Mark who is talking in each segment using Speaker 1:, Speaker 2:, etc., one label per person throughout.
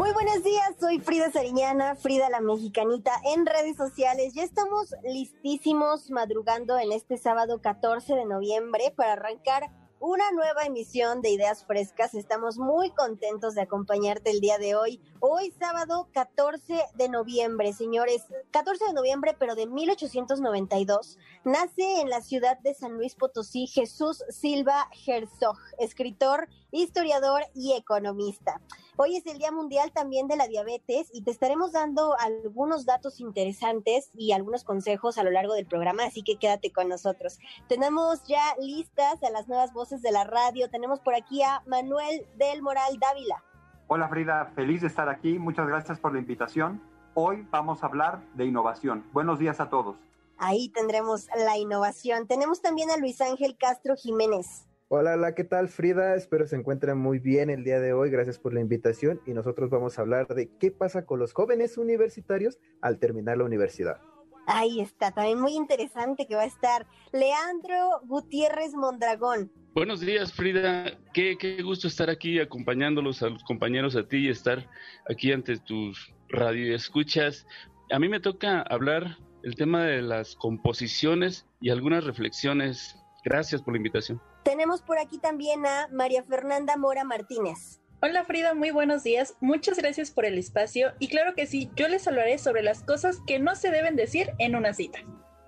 Speaker 1: Muy buenos días, soy Frida Sariñana, Frida la Mexicanita en redes sociales. Ya estamos listísimos madrugando en este sábado 14 de noviembre para arrancar una nueva emisión de Ideas Frescas. Estamos muy contentos de acompañarte el día de hoy. Hoy sábado 14 de noviembre, señores. 14 de noviembre, pero de 1892, nace en la ciudad de San Luis Potosí Jesús Silva Herzog, escritor, historiador y economista. Hoy es el Día Mundial también de la Diabetes y te estaremos dando algunos datos interesantes y algunos consejos a lo largo del programa, así que quédate con nosotros. Tenemos ya listas a las nuevas voces de la radio. Tenemos por aquí a Manuel del Moral Dávila.
Speaker 2: Hola Frida, feliz de estar aquí. Muchas gracias por la invitación. Hoy vamos a hablar de innovación. Buenos días a todos.
Speaker 1: Ahí tendremos la innovación. Tenemos también a Luis Ángel Castro Jiménez.
Speaker 3: Hola, hola, ¿qué tal Frida? Espero se encuentren muy bien el día de hoy. Gracias por la invitación y nosotros vamos a hablar de qué pasa con los jóvenes universitarios al terminar la universidad.
Speaker 1: Ahí está, también muy interesante que va a estar Leandro Gutiérrez Mondragón.
Speaker 4: Buenos días, Frida. Qué, qué gusto estar aquí acompañándolos a los compañeros a ti y estar aquí ante tus radioescuchas. A mí me toca hablar el tema de las composiciones y algunas reflexiones. Gracias por la invitación.
Speaker 1: Tenemos por aquí también a María Fernanda Mora Martínez.
Speaker 5: Hola Frida, muy buenos días. Muchas gracias por el espacio y claro que sí, yo les hablaré sobre las cosas que no se deben decir en una cita.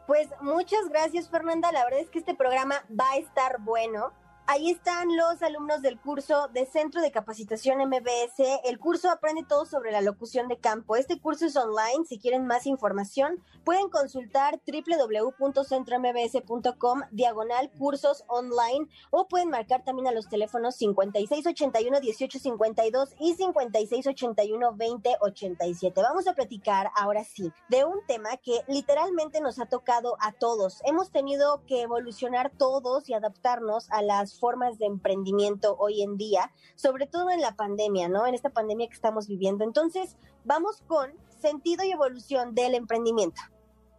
Speaker 1: Pues muchas gracias Fernanda, la verdad es que este programa va a estar bueno. Ahí están los alumnos del curso de Centro de Capacitación MBS. El curso aprende todo sobre la locución de campo. Este curso es online. Si quieren más información, pueden consultar www.centrombs.com diagonal cursos online o pueden marcar también a los teléfonos 5681-1852 y 5681-2087. Vamos a platicar ahora sí de un tema que literalmente nos ha tocado a todos. Hemos tenido que evolucionar todos y adaptarnos a las formas de emprendimiento hoy en día, sobre todo en la pandemia, ¿no? En esta pandemia que estamos viviendo. Entonces, vamos con sentido y evolución del emprendimiento.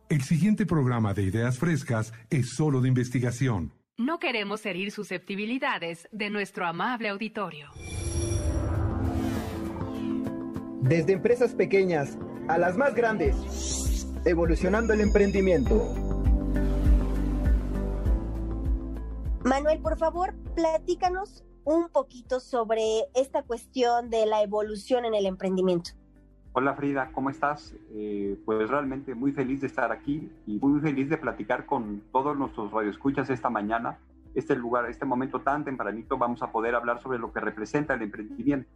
Speaker 6: El siguiente programa de Ideas Frescas es solo de investigación.
Speaker 7: No queremos herir susceptibilidades de nuestro amable auditorio.
Speaker 8: Desde empresas pequeñas a las más grandes, evolucionando el emprendimiento.
Speaker 1: Manuel, por favor, platícanos un poquito sobre esta cuestión de la evolución en el emprendimiento.
Speaker 2: Hola Frida, ¿cómo estás? Eh, pues realmente muy feliz de estar aquí y muy feliz de platicar con todos nuestros radioescuchas esta mañana. Este lugar, este momento tan tempranito, vamos a poder hablar sobre lo que representa el emprendimiento.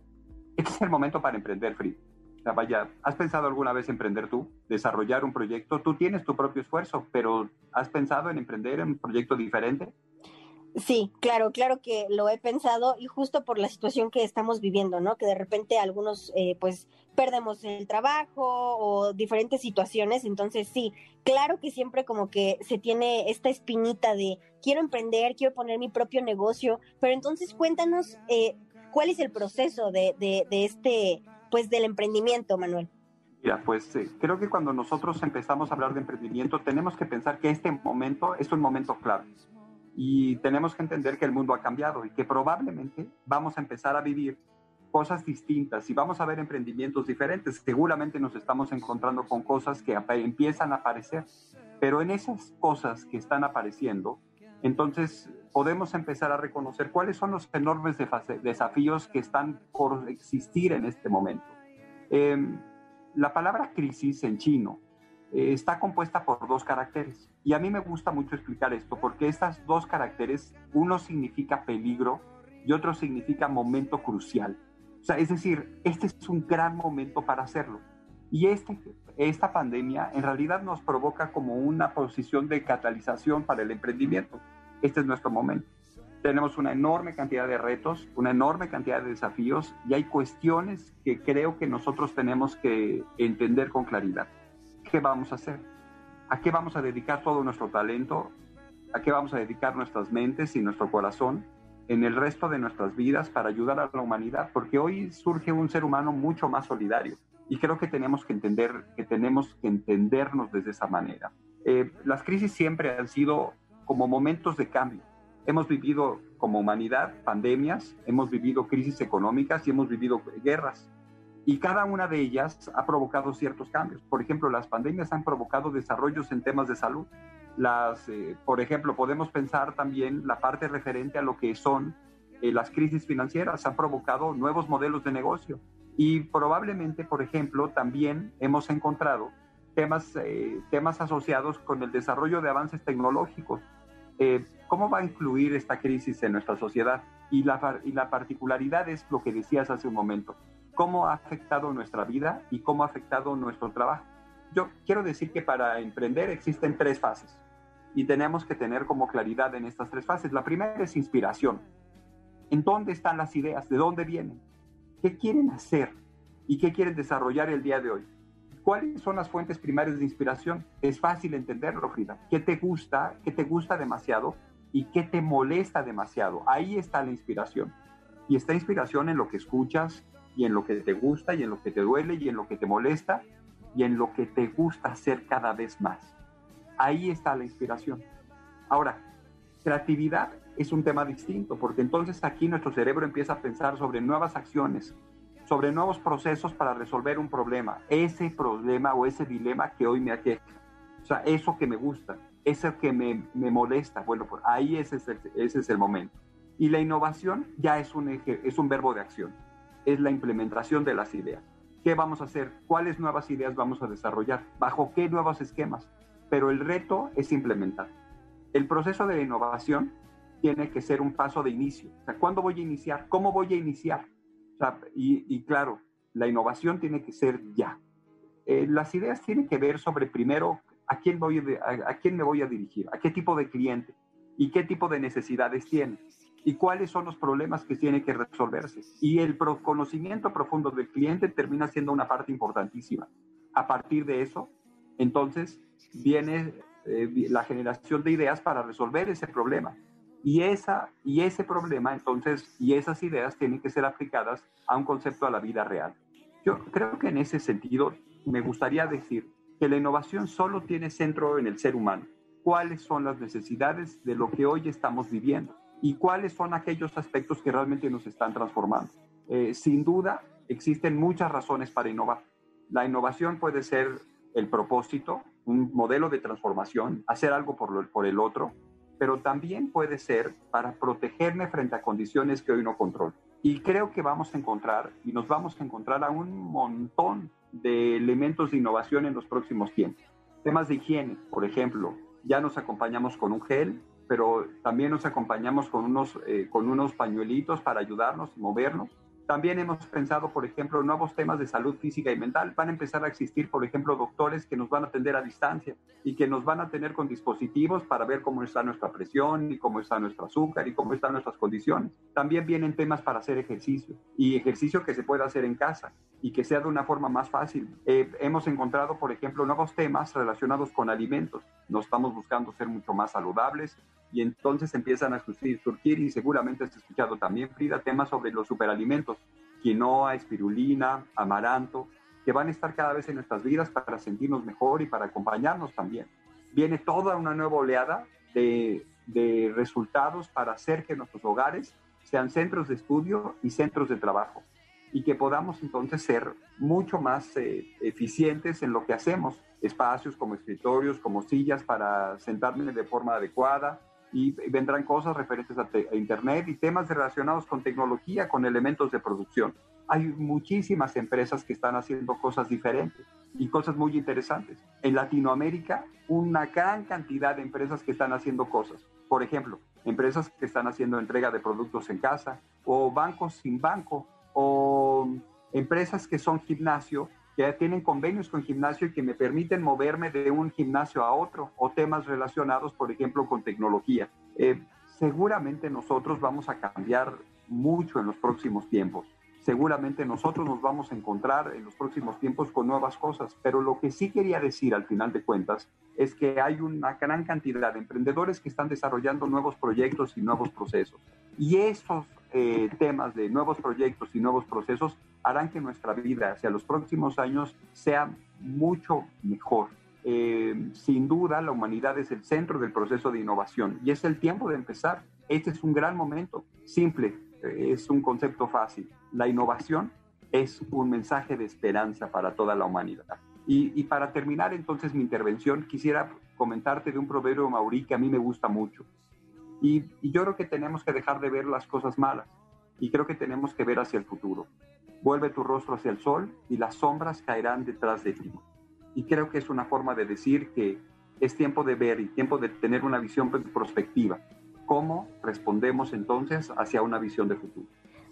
Speaker 2: Este es el momento para emprender, Frida. O sea, vaya, ¿has pensado alguna vez emprender tú? Desarrollar un proyecto. Tú tienes tu propio esfuerzo, pero ¿has pensado en emprender en un proyecto diferente?
Speaker 1: Sí, claro, claro que lo he pensado y justo por la situación que estamos viviendo, ¿no? Que de repente algunos, eh, pues, perdemos el trabajo o diferentes situaciones, entonces sí, claro que siempre como que se tiene esta espinita de quiero emprender, quiero poner mi propio negocio, pero entonces cuéntanos eh, cuál es el proceso de, de, de, este, pues, del emprendimiento, Manuel.
Speaker 2: Mira, pues eh, creo que cuando nosotros empezamos a hablar de emprendimiento tenemos que pensar que este momento es un momento clave y tenemos que entender que el mundo ha cambiado y que probablemente vamos a empezar a vivir cosas distintas y vamos a ver emprendimientos diferentes. Seguramente nos estamos encontrando con cosas que empiezan a aparecer, pero en esas cosas que están apareciendo, entonces podemos empezar a reconocer cuáles son los enormes desafíos que están por existir en este momento. Eh, la palabra crisis en chino eh, está compuesta por dos caracteres. Y a mí me gusta mucho explicar esto porque estas dos caracteres, uno significa peligro y otro significa momento crucial. O sea, es decir, este es un gran momento para hacerlo. Y este, esta pandemia en realidad nos provoca como una posición de catalización para el emprendimiento. Este es nuestro momento. Tenemos una enorme cantidad de retos, una enorme cantidad de desafíos y hay cuestiones que creo que nosotros tenemos que entender con claridad. ¿Qué vamos a hacer? ¿A qué vamos a dedicar todo nuestro talento? ¿A qué vamos a dedicar nuestras mentes y nuestro corazón en el resto de nuestras vidas para ayudar a la humanidad? Porque hoy surge un ser humano mucho más solidario y creo que tenemos que entender que tenemos que entendernos desde esa manera. Eh, las crisis siempre han sido como momentos de cambio. Hemos vivido como humanidad pandemias, hemos vivido crisis económicas y hemos vivido guerras. Y cada una de ellas ha provocado ciertos cambios. Por ejemplo, las pandemias han provocado desarrollos en temas de salud. Las, eh, por ejemplo, podemos pensar también la parte referente a lo que son eh, las crisis financieras. Han provocado nuevos modelos de negocio. Y probablemente, por ejemplo, también hemos encontrado temas, eh, temas asociados con el desarrollo de avances tecnológicos. ¿Cómo va a influir esta crisis en nuestra sociedad? Y la, y la particularidad es lo que decías hace un momento. ¿Cómo ha afectado nuestra vida y cómo ha afectado nuestro trabajo? Yo quiero decir que para emprender existen tres fases y tenemos que tener como claridad en estas tres fases. La primera es inspiración. ¿En dónde están las ideas? ¿De dónde vienen? ¿Qué quieren hacer y qué quieren desarrollar el día de hoy? ¿Cuáles son las fuentes primarias de inspiración? Es fácil entenderlo, Frida. ¿Qué te gusta? ¿Qué te gusta demasiado? ¿Y qué te molesta demasiado? Ahí está la inspiración. Y está inspiración en lo que escuchas y en lo que te gusta y en lo que te duele y en lo que te molesta y en lo que te gusta hacer cada vez más. Ahí está la inspiración. Ahora, creatividad es un tema distinto, porque entonces aquí nuestro cerebro empieza a pensar sobre nuevas acciones, sobre nuevos procesos para resolver un problema, ese problema o ese dilema que hoy me aqueja. O sea, eso que me gusta, eso que me, me molesta, bueno, pues ahí ese es, el, ese es el momento. Y la innovación ya es un, eje, es un verbo de acción, es la implementación de las ideas. ¿Qué vamos a hacer? ¿Cuáles nuevas ideas vamos a desarrollar? ¿Bajo qué nuevos esquemas? Pero el reto es implementar. El proceso de innovación tiene que ser un paso de inicio. O sea, ¿cuándo voy a iniciar? ¿Cómo voy a iniciar? Y, claro, la innovación tiene que ser ya. Eh, las ideas tienen que ver sobre primero a quién, voy a, a, quién me voy a dirigir, a qué tipo de cliente y qué tipo de necesidades tiene y cuáles son los problemas que tiene que resolverse. Y el conocimiento profundo del cliente termina siendo una parte importantísima. A partir de eso, entonces, viene eh, la generación de ideas para resolver ese problema. Y, esa, y ese problema, entonces, y esas ideas tienen que ser aplicadas a un concepto a la vida real. Yo creo que en ese sentido me gustaría decir que la innovación solo tiene centro en el ser humano. ¿Cuáles son las necesidades de lo que hoy estamos viviendo? ¿Y cuáles son aquellos aspectos que realmente nos están transformando? Eh, sin duda, existen muchas razones para innovar. La innovación puede ser el propósito, un modelo de transformación, hacer algo por, lo, por el otro, pero también puede ser para protegerme frente a condiciones que hoy no controlo. Y creo que vamos a encontrar, y nos vamos a encontrar a un montón de elementos de innovación en los próximos tiempos. Temas de higiene, por ejemplo, ya nos acompañamos con un gel, pero también nos acompañamos con unos, eh, con unos pañuelitos para ayudarnos, movernos. También hemos pensado, por ejemplo, nuevos temas de salud física y mental. Van a empezar a existir, por ejemplo, doctores que nos van a atender a distancia y que nos van a tener con dispositivos para ver cómo está nuestra presión y cómo está nuestro azúcar y cómo están nuestras condiciones. También vienen temas para hacer ejercicio y ejercicio que se pueda hacer en casa y que sea de una forma más fácil. Eh, hemos encontrado, por ejemplo, nuevos temas relacionados con alimentos. Nos estamos buscando ser mucho más saludables y entonces empiezan a surgir, surgir y seguramente has escuchado también, Frida, temas sobre los superalimentos, quinoa, espirulina, amaranto, que van a estar cada vez en nuestras vidas para sentirnos mejor y para acompañarnos también. Viene toda una nueva oleada de, de resultados para hacer que nuestros hogares sean centros de estudio y centros de trabajo y que podamos entonces ser mucho más eh, eficientes en lo que hacemos. Espacios como escritorios, como sillas para sentarme de forma adecuada, y vendrán cosas referentes a, a, Internet y temas relacionados con tecnología, con elementos de producción. Hay muchísimas empresas que están haciendo cosas diferentes y cosas muy interesantes. En Latinoamérica, una gran cantidad de empresas que están haciendo cosas. Por ejemplo, empresas que están haciendo entrega de productos en casa o bancos sin banco o empresas que son gimnasio que tienen convenios con gimnasio y que me permiten moverme de un gimnasio a otro o temas relacionados, por ejemplo, con tecnología. Eh, seguramente nosotros vamos a cambiar mucho en los próximos tiempos. Seguramente nosotros nos vamos a encontrar en los próximos tiempos con nuevas cosas, pero lo que sí quería decir al final de cuentas es que hay una gran cantidad de emprendedores que están desarrollando nuevos proyectos y nuevos procesos. Y esos eh, temas de nuevos proyectos y nuevos procesos harán que nuestra vida hacia los próximos años sea mucho mejor. Eh, sin duda, la humanidad es el centro del proceso de innovación y es el tiempo de empezar. Este es un gran momento, simple, eh, es un concepto fácil. La innovación es un mensaje de esperanza para toda la humanidad. Y, para terminar entonces mi intervención, quisiera comentarte de un proverbio maurí que a mí me gusta mucho. Y, yo creo que tenemos que dejar de ver las cosas malas y creo que tenemos que ver hacia el futuro. Vuelve tu rostro hacia el sol y las sombras caerán detrás de ti. Y creo que es una forma de decir que es tiempo de ver y tiempo de tener una visión prospectiva. ¿Cómo respondemos entonces hacia una visión de futuro?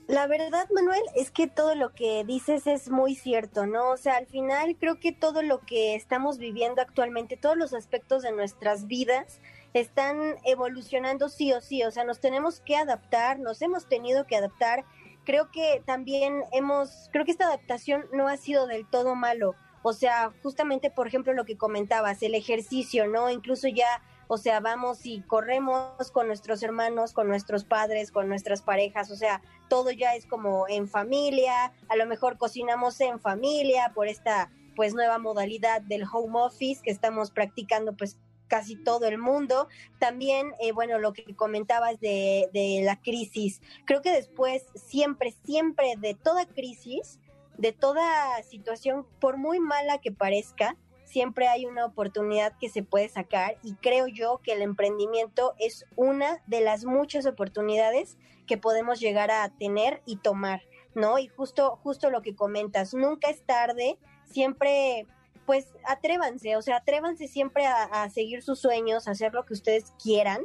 Speaker 1: La verdad, Manuel, es que todo lo que dices es muy cierto, ¿no? O sea, al final creo que todo lo que estamos viviendo actualmente, todos los aspectos de nuestras vidas están evolucionando sí o sí, o sea, nos tenemos que adaptar, nos hemos tenido que adaptar. Creo que también hemos, creo que esta adaptación no ha sido del todo malo. O sea, justamente, por ejemplo, lo que comentabas, el ejercicio, ¿no? Incluso ya o sea, vamos y corremos con nuestros hermanos, con nuestros padres, con nuestras parejas, o sea, todo ya es como en familia, a lo mejor cocinamos en familia por esta pues nueva modalidad del home office que estamos practicando pues casi todo el mundo. También, eh, bueno, lo que comentabas de, de la crisis, creo que después siempre, siempre de toda crisis, de toda situación, por muy mala que parezca, siempre hay una oportunidad que se puede sacar y creo yo que el emprendimiento es una de las muchas oportunidades que podemos llegar a tener y tomar, ¿no? Y justo, justo lo que comentas, nunca es tarde, siempre, pues atrévanse, o sea, atrévanse siempre a, seguir sus sueños, a hacer lo que ustedes quieran.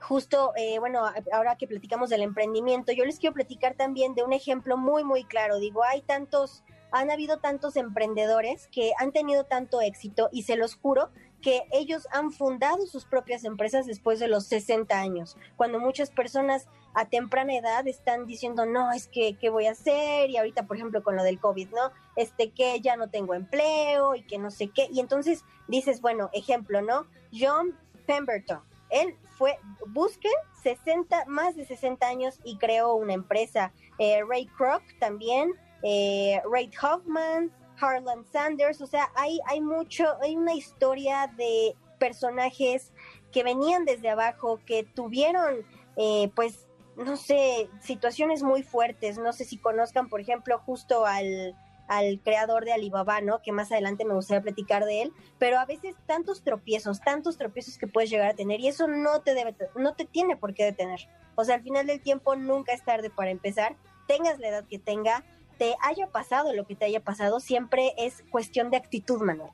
Speaker 1: Justo, eh, bueno, ahora que platicamos del emprendimiento, yo les quiero platicar también de un ejemplo muy, muy claro. Digo, hay tantos han habido tantos emprendedores que han tenido tanto éxito y se los juro que ellos han fundado sus propias empresas después de los 60 años, cuando muchas personas a temprana edad están diciendo, no, es que, ¿qué voy a hacer? Y ahorita, por ejemplo, con lo del COVID, ¿no? Este, que ya no tengo empleo y que no sé qué. Y entonces dices, bueno, ejemplo, ¿no? John Pemberton, él fue, busquen 60, más de 60 años y creó una empresa. Eh, Ray Kroc también, eh, Ray Hoffman, Harlan Sanders, o sea, hay, hay mucho, hay una historia de personajes que venían desde abajo, que tuvieron, eh, pues, no sé, situaciones muy fuertes. No sé si conozcan, por ejemplo, justo al, al creador de Alibaba, ¿no? Que más adelante me gustaría platicar de él, pero a veces tantos tropiezos, tantos tropiezos que puedes llegar a tener y eso no te debe, no te tiene por qué detener. O sea, al final del tiempo nunca es tarde para empezar, tengas la edad que tenga, te haya pasado lo que te haya pasado, siempre es cuestión de actitud, Manuel.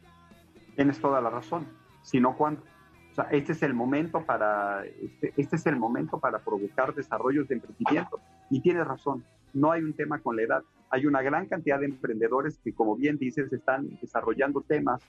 Speaker 2: Tienes toda la razón, si no, ¿cuándo? O sea, este es el momento para, este, este, es el momento para provocar desarrollos de emprendimiento. Y tienes razón, no hay un tema con la edad. Hay una gran cantidad de emprendedores que, como bien dices, están desarrollando temas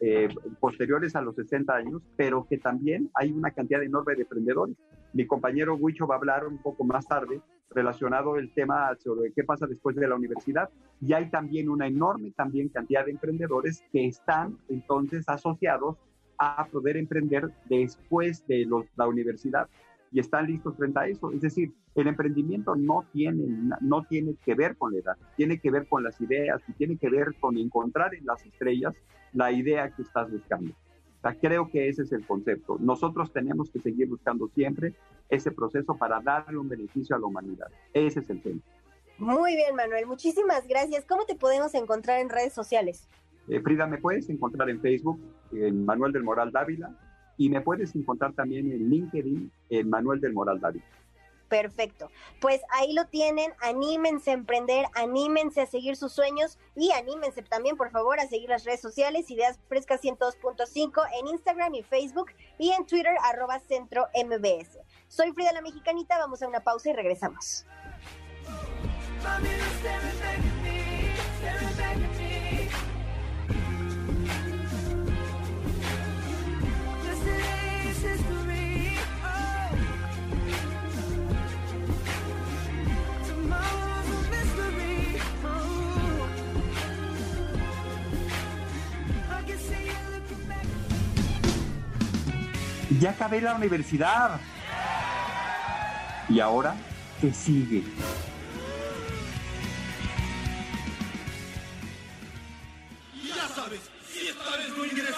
Speaker 2: eh, posteriores a los 60 años, pero que también hay una cantidad enorme de emprendedores. Mi compañero Huicho va a hablar un poco más tarde relacionado el tema sobre qué pasa después de la universidad y hay también una enorme también cantidad de emprendedores que están entonces asociados a poder emprender después de la universidad y están listos frente a eso. Es decir, el emprendimiento no tiene, no tiene que ver con la edad, tiene que ver con las ideas y tiene que ver con encontrar en las estrellas la idea que estás buscando. O sea, creo que ese es el concepto. Nosotros tenemos que seguir buscando siempre ese proceso para darle un beneficio a la humanidad. Ese es el tema.
Speaker 1: Muy bien, Manuel. Muchísimas gracias. ¿Cómo te podemos encontrar en redes sociales?
Speaker 2: Eh, Frida, me puedes encontrar en Facebook, en Manuel del Moral Dávila, y me puedes encontrar también en LinkedIn, en Manuel del Moral Dávila.
Speaker 1: Perfecto. Pues ahí lo tienen, anímense a emprender, anímense a seguir sus sueños y anímense también, por favor, a seguir las redes sociales, Ideas Frescas 102.5 en Instagram y Facebook y en Twitter, arroba centro MBS. Soy Frida la Mexicanita, vamos a una pausa y regresamos.
Speaker 2: Ya acabé la universidad. ¿Y ahora qué sigue?
Speaker 9: Ya sabes, si esta vez no ingresas.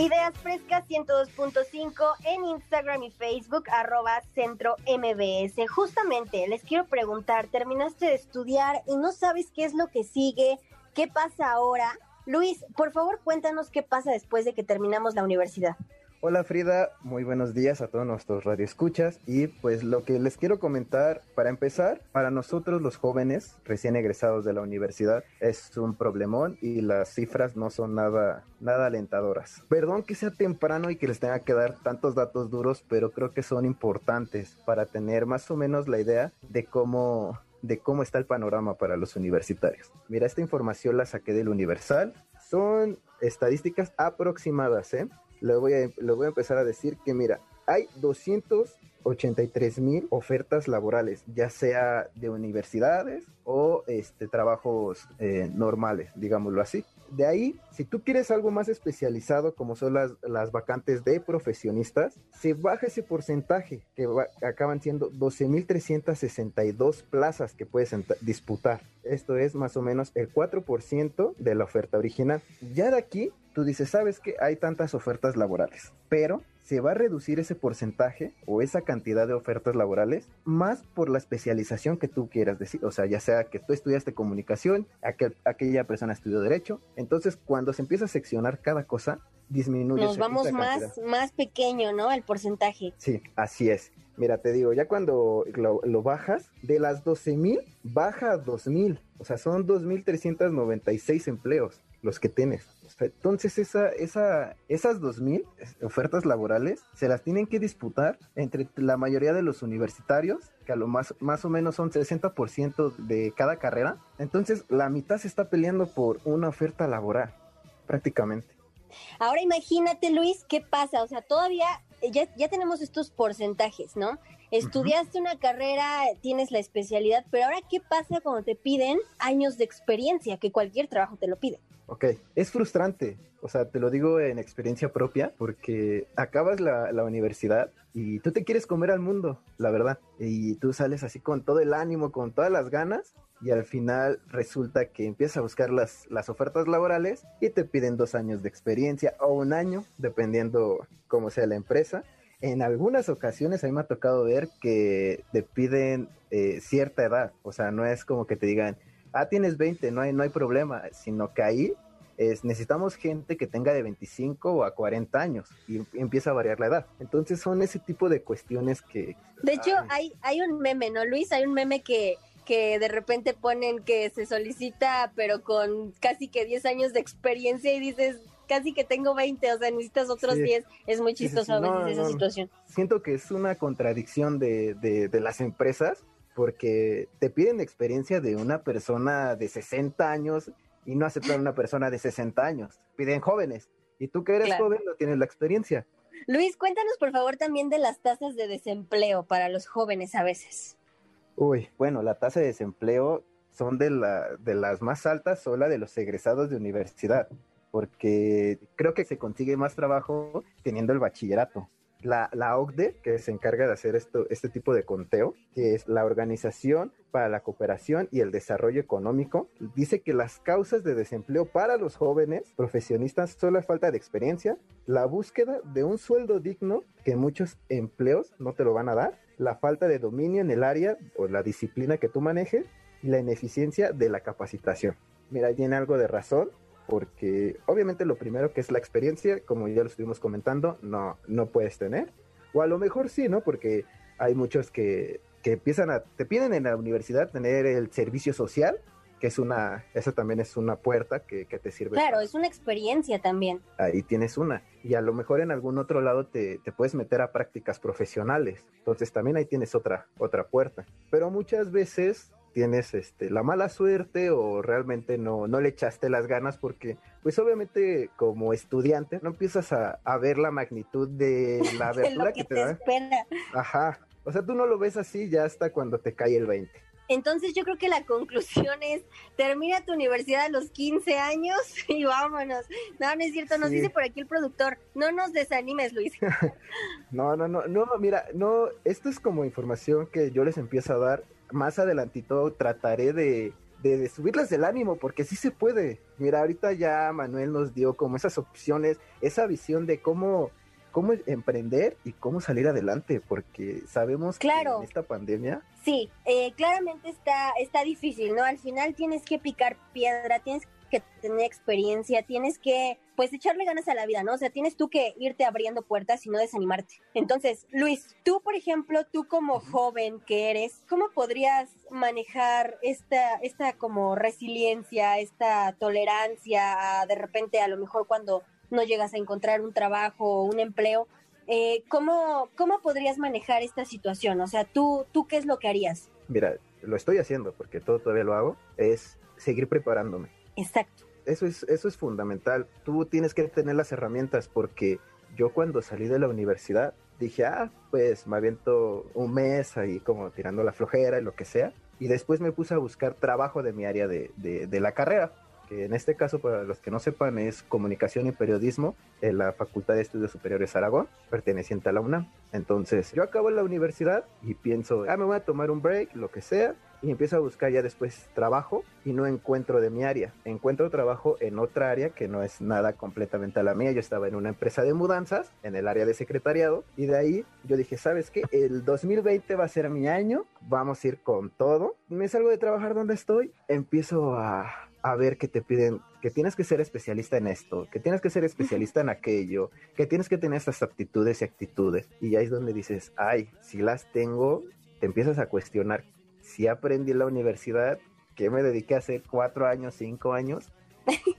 Speaker 1: Ideas Frescas 102.5 en Instagram y Facebook, arroba Centro MBS. Justamente les quiero preguntar, terminaste de estudiar y no sabes qué es lo que sigue, qué pasa ahora. Luis, por favor cuéntanos qué pasa después de que terminamos la universidad.
Speaker 3: Hola Frida, muy buenos días a todos nuestros radioescuchas y pues lo que les quiero comentar para empezar, para nosotros los jóvenes recién egresados de la universidad es un problemón y las cifras no son nada nada alentadoras. Perdón que sea temprano y que les tenga que dar tantos datos duros, pero creo que son importantes para tener más o menos la idea de cómo de cómo está el panorama para los universitarios. Mira, esta información la saqué del Universal. Son estadísticas aproximadas, ¿eh? Le voy, a, le voy a empezar a decir que, mira, hay 283 mil ofertas laborales, ya sea de universidades o este, trabajos eh, normales, digámoslo así. De ahí, si tú quieres algo más especializado, como son las, las vacantes de profesionistas, se baja ese porcentaje, que va, acaban siendo 12.362 plazas que puedes disputar. Esto es más o menos el 4% de la oferta original. Ya de aquí, tú dices, sabes que hay tantas ofertas laborales, pero se va a reducir ese porcentaje o esa cantidad de ofertas laborales más por la especialización que tú quieras decir. O sea, ya sea que tú estudiaste comunicación, aquel, aquella persona estudió derecho. Entonces, cuando se empieza a seccionar cada cosa, disminuye.
Speaker 1: Nos vamos más, más pequeño, ¿no? El porcentaje.
Speaker 3: Sí, así es. Mira, te digo, ya cuando lo, lo bajas, de las 12 mil, baja a 2 mil. O sea, son 2.396 empleos los que tienes. Entonces esa, esa, esas 2.000 ofertas laborales se las tienen que disputar entre la mayoría de los universitarios, que a lo más, más o menos son 60% de cada carrera. Entonces la mitad se está peleando por una oferta laboral, prácticamente.
Speaker 1: Ahora imagínate, Luis, ¿qué pasa? O sea, todavía ya, ya tenemos estos porcentajes, ¿no? Estudiaste una carrera, tienes la especialidad, pero ahora, ¿qué pasa cuando te piden años de experiencia? Que cualquier trabajo te lo pide.
Speaker 3: Ok, es frustrante, o sea, te lo digo en experiencia propia, porque acabas la, la, universidad y tú te quieres comer al mundo, la verdad, y tú sales así con todo el ánimo, con todas las ganas, y al final resulta que empiezas a buscar las, las ofertas laborales y te piden dos años de experiencia o un año, dependiendo cómo sea la empresa. En algunas ocasiones a mí me ha tocado ver que te piden eh, cierta edad, o sea, no es como que te digan, ah, tienes 20, no hay, no hay problema, sino que ahí es, necesitamos gente que tenga de 25 a 40 años y empieza a variar la edad. Entonces son ese tipo de cuestiones que...
Speaker 1: De hecho, hay, hay un meme, ¿no, Luis? Hay un meme que, que de repente ponen que se solicita, pero con casi que 10 años de experiencia y dices, casi que tengo 20, o sea, necesitas otros sí. 10. Es muy chistoso sí, sí, a veces no, esa no, situación.
Speaker 3: Siento que es una contradicción de, de, de las empresas porque te piden experiencia de una persona de 60 años y no aceptan una persona de 60 años. Piden jóvenes. Y tú que eres claro. joven no tienes la experiencia.
Speaker 1: Luis, cuéntanos por favor también de las tasas de desempleo para los jóvenes a veces.
Speaker 3: Uy, bueno, la tasa de desempleo son de, la, de las más altas, son la de los egresados de universidad, porque creo que se consigue más trabajo teniendo el bachillerato la, la, OCDE, que se encarga de hacer esto, este tipo de conteo, que es la Organización para la Cooperación y el Desarrollo Económico, dice que las causas de desempleo para los jóvenes profesionistas son la falta de experiencia, la búsqueda de un sueldo digno, que muchos empleos no te lo van a dar, la falta de dominio en el área o la disciplina que tú manejes y la ineficiencia de la capacitación. Mira, tiene algo de razón, porque obviamente lo primero que es la experiencia, como ya lo estuvimos comentando, no, no puedes tener. O a lo mejor sí, ¿no? Porque hay muchos que, que empiezan a, te piden en la universidad tener el servicio social, que es una, esa también es una puerta que, que te sirve.
Speaker 1: Claro, para... es una experiencia también.
Speaker 3: Ahí tienes una. Y a lo mejor en algún otro lado te, te, puedes meter a prácticas profesionales. Entonces también ahí tienes otra, otra puerta. Pero muchas veces tienes este, la mala suerte o realmente no, no le echaste las ganas porque pues obviamente como estudiante no empiezas a, ver la magnitud de la abertura que, te, da.
Speaker 1: Espera.
Speaker 3: Ajá. O sea, tú no lo ves así ya hasta cuando te cae el 20.
Speaker 1: Entonces yo creo que la conclusión es, termina tu universidad a los 15 años y vámonos. No, no es cierto, nos dice por aquí el productor, no nos desanimes, Luis.
Speaker 3: no, no, no, no, mira, no, esto es como información que yo les empiezo a dar. Más adelantito trataré de, de, subirles el ánimo, porque sí se puede. Mira, ahorita ya Manuel nos dio como esas opciones, esa visión de cómo cómo emprender y cómo salir adelante, porque sabemos
Speaker 1: claro.
Speaker 3: que en esta pandemia...
Speaker 1: Sí, eh, claramente está, está difícil, ¿no? Al final tienes que picar piedra, tienes que tener experiencia, tienes que, pues, echarle ganas a la vida, ¿no? O sea, tienes tú que irte abriendo puertas y no desanimarte. Entonces, Luis, tú, por ejemplo, tú como joven que eres, ¿cómo podrías manejar esta, esta como resiliencia, esta tolerancia a, de repente, a lo mejor cuando no llegas a encontrar un trabajo o un empleo, eh, ¿cómo, ¿cómo podrías manejar esta situación? O sea, ¿tú, ¿tú qué es lo que harías?
Speaker 3: Mira, lo estoy haciendo porque todo todavía lo hago, es seguir preparándome.
Speaker 1: Exacto.
Speaker 3: Eso es, eso es fundamental. Tú tienes que tener las herramientas porque yo cuando salí de la universidad dije, ah, pues me aviento un mes ahí como tirando la flojera y lo que sea. Y después me puse a buscar trabajo de mi área de, de, de la carrera que en este caso, para los que no sepan, es Comunicación y Periodismo en la Facultad de Estudios Superiores Aragón, perteneciente a la UNAM. Entonces, yo acabo la universidad y pienso, ah, me voy a tomar un break, lo que sea, y empiezo a buscar ya después trabajo y no encuentro de mi área. Encuentro trabajo en otra área que no es nada completamente a la mía. Yo estaba en una empresa de mudanzas, en el área de secretariado, y de ahí yo dije, ¿sabes qué? El 2020 va a ser mi año, vamos a ir con todo. Me salgo de trabajar donde estoy, empiezo a a ver que te piden que tienes que ser especialista en esto, que tienes que ser especialista en aquello, que tienes que tener estas aptitudes y actitudes. Y ahí es donde dices, ay, si las tengo, te empiezas a cuestionar si aprendí en la universidad, que me dediqué a hacer cuatro años, cinco años.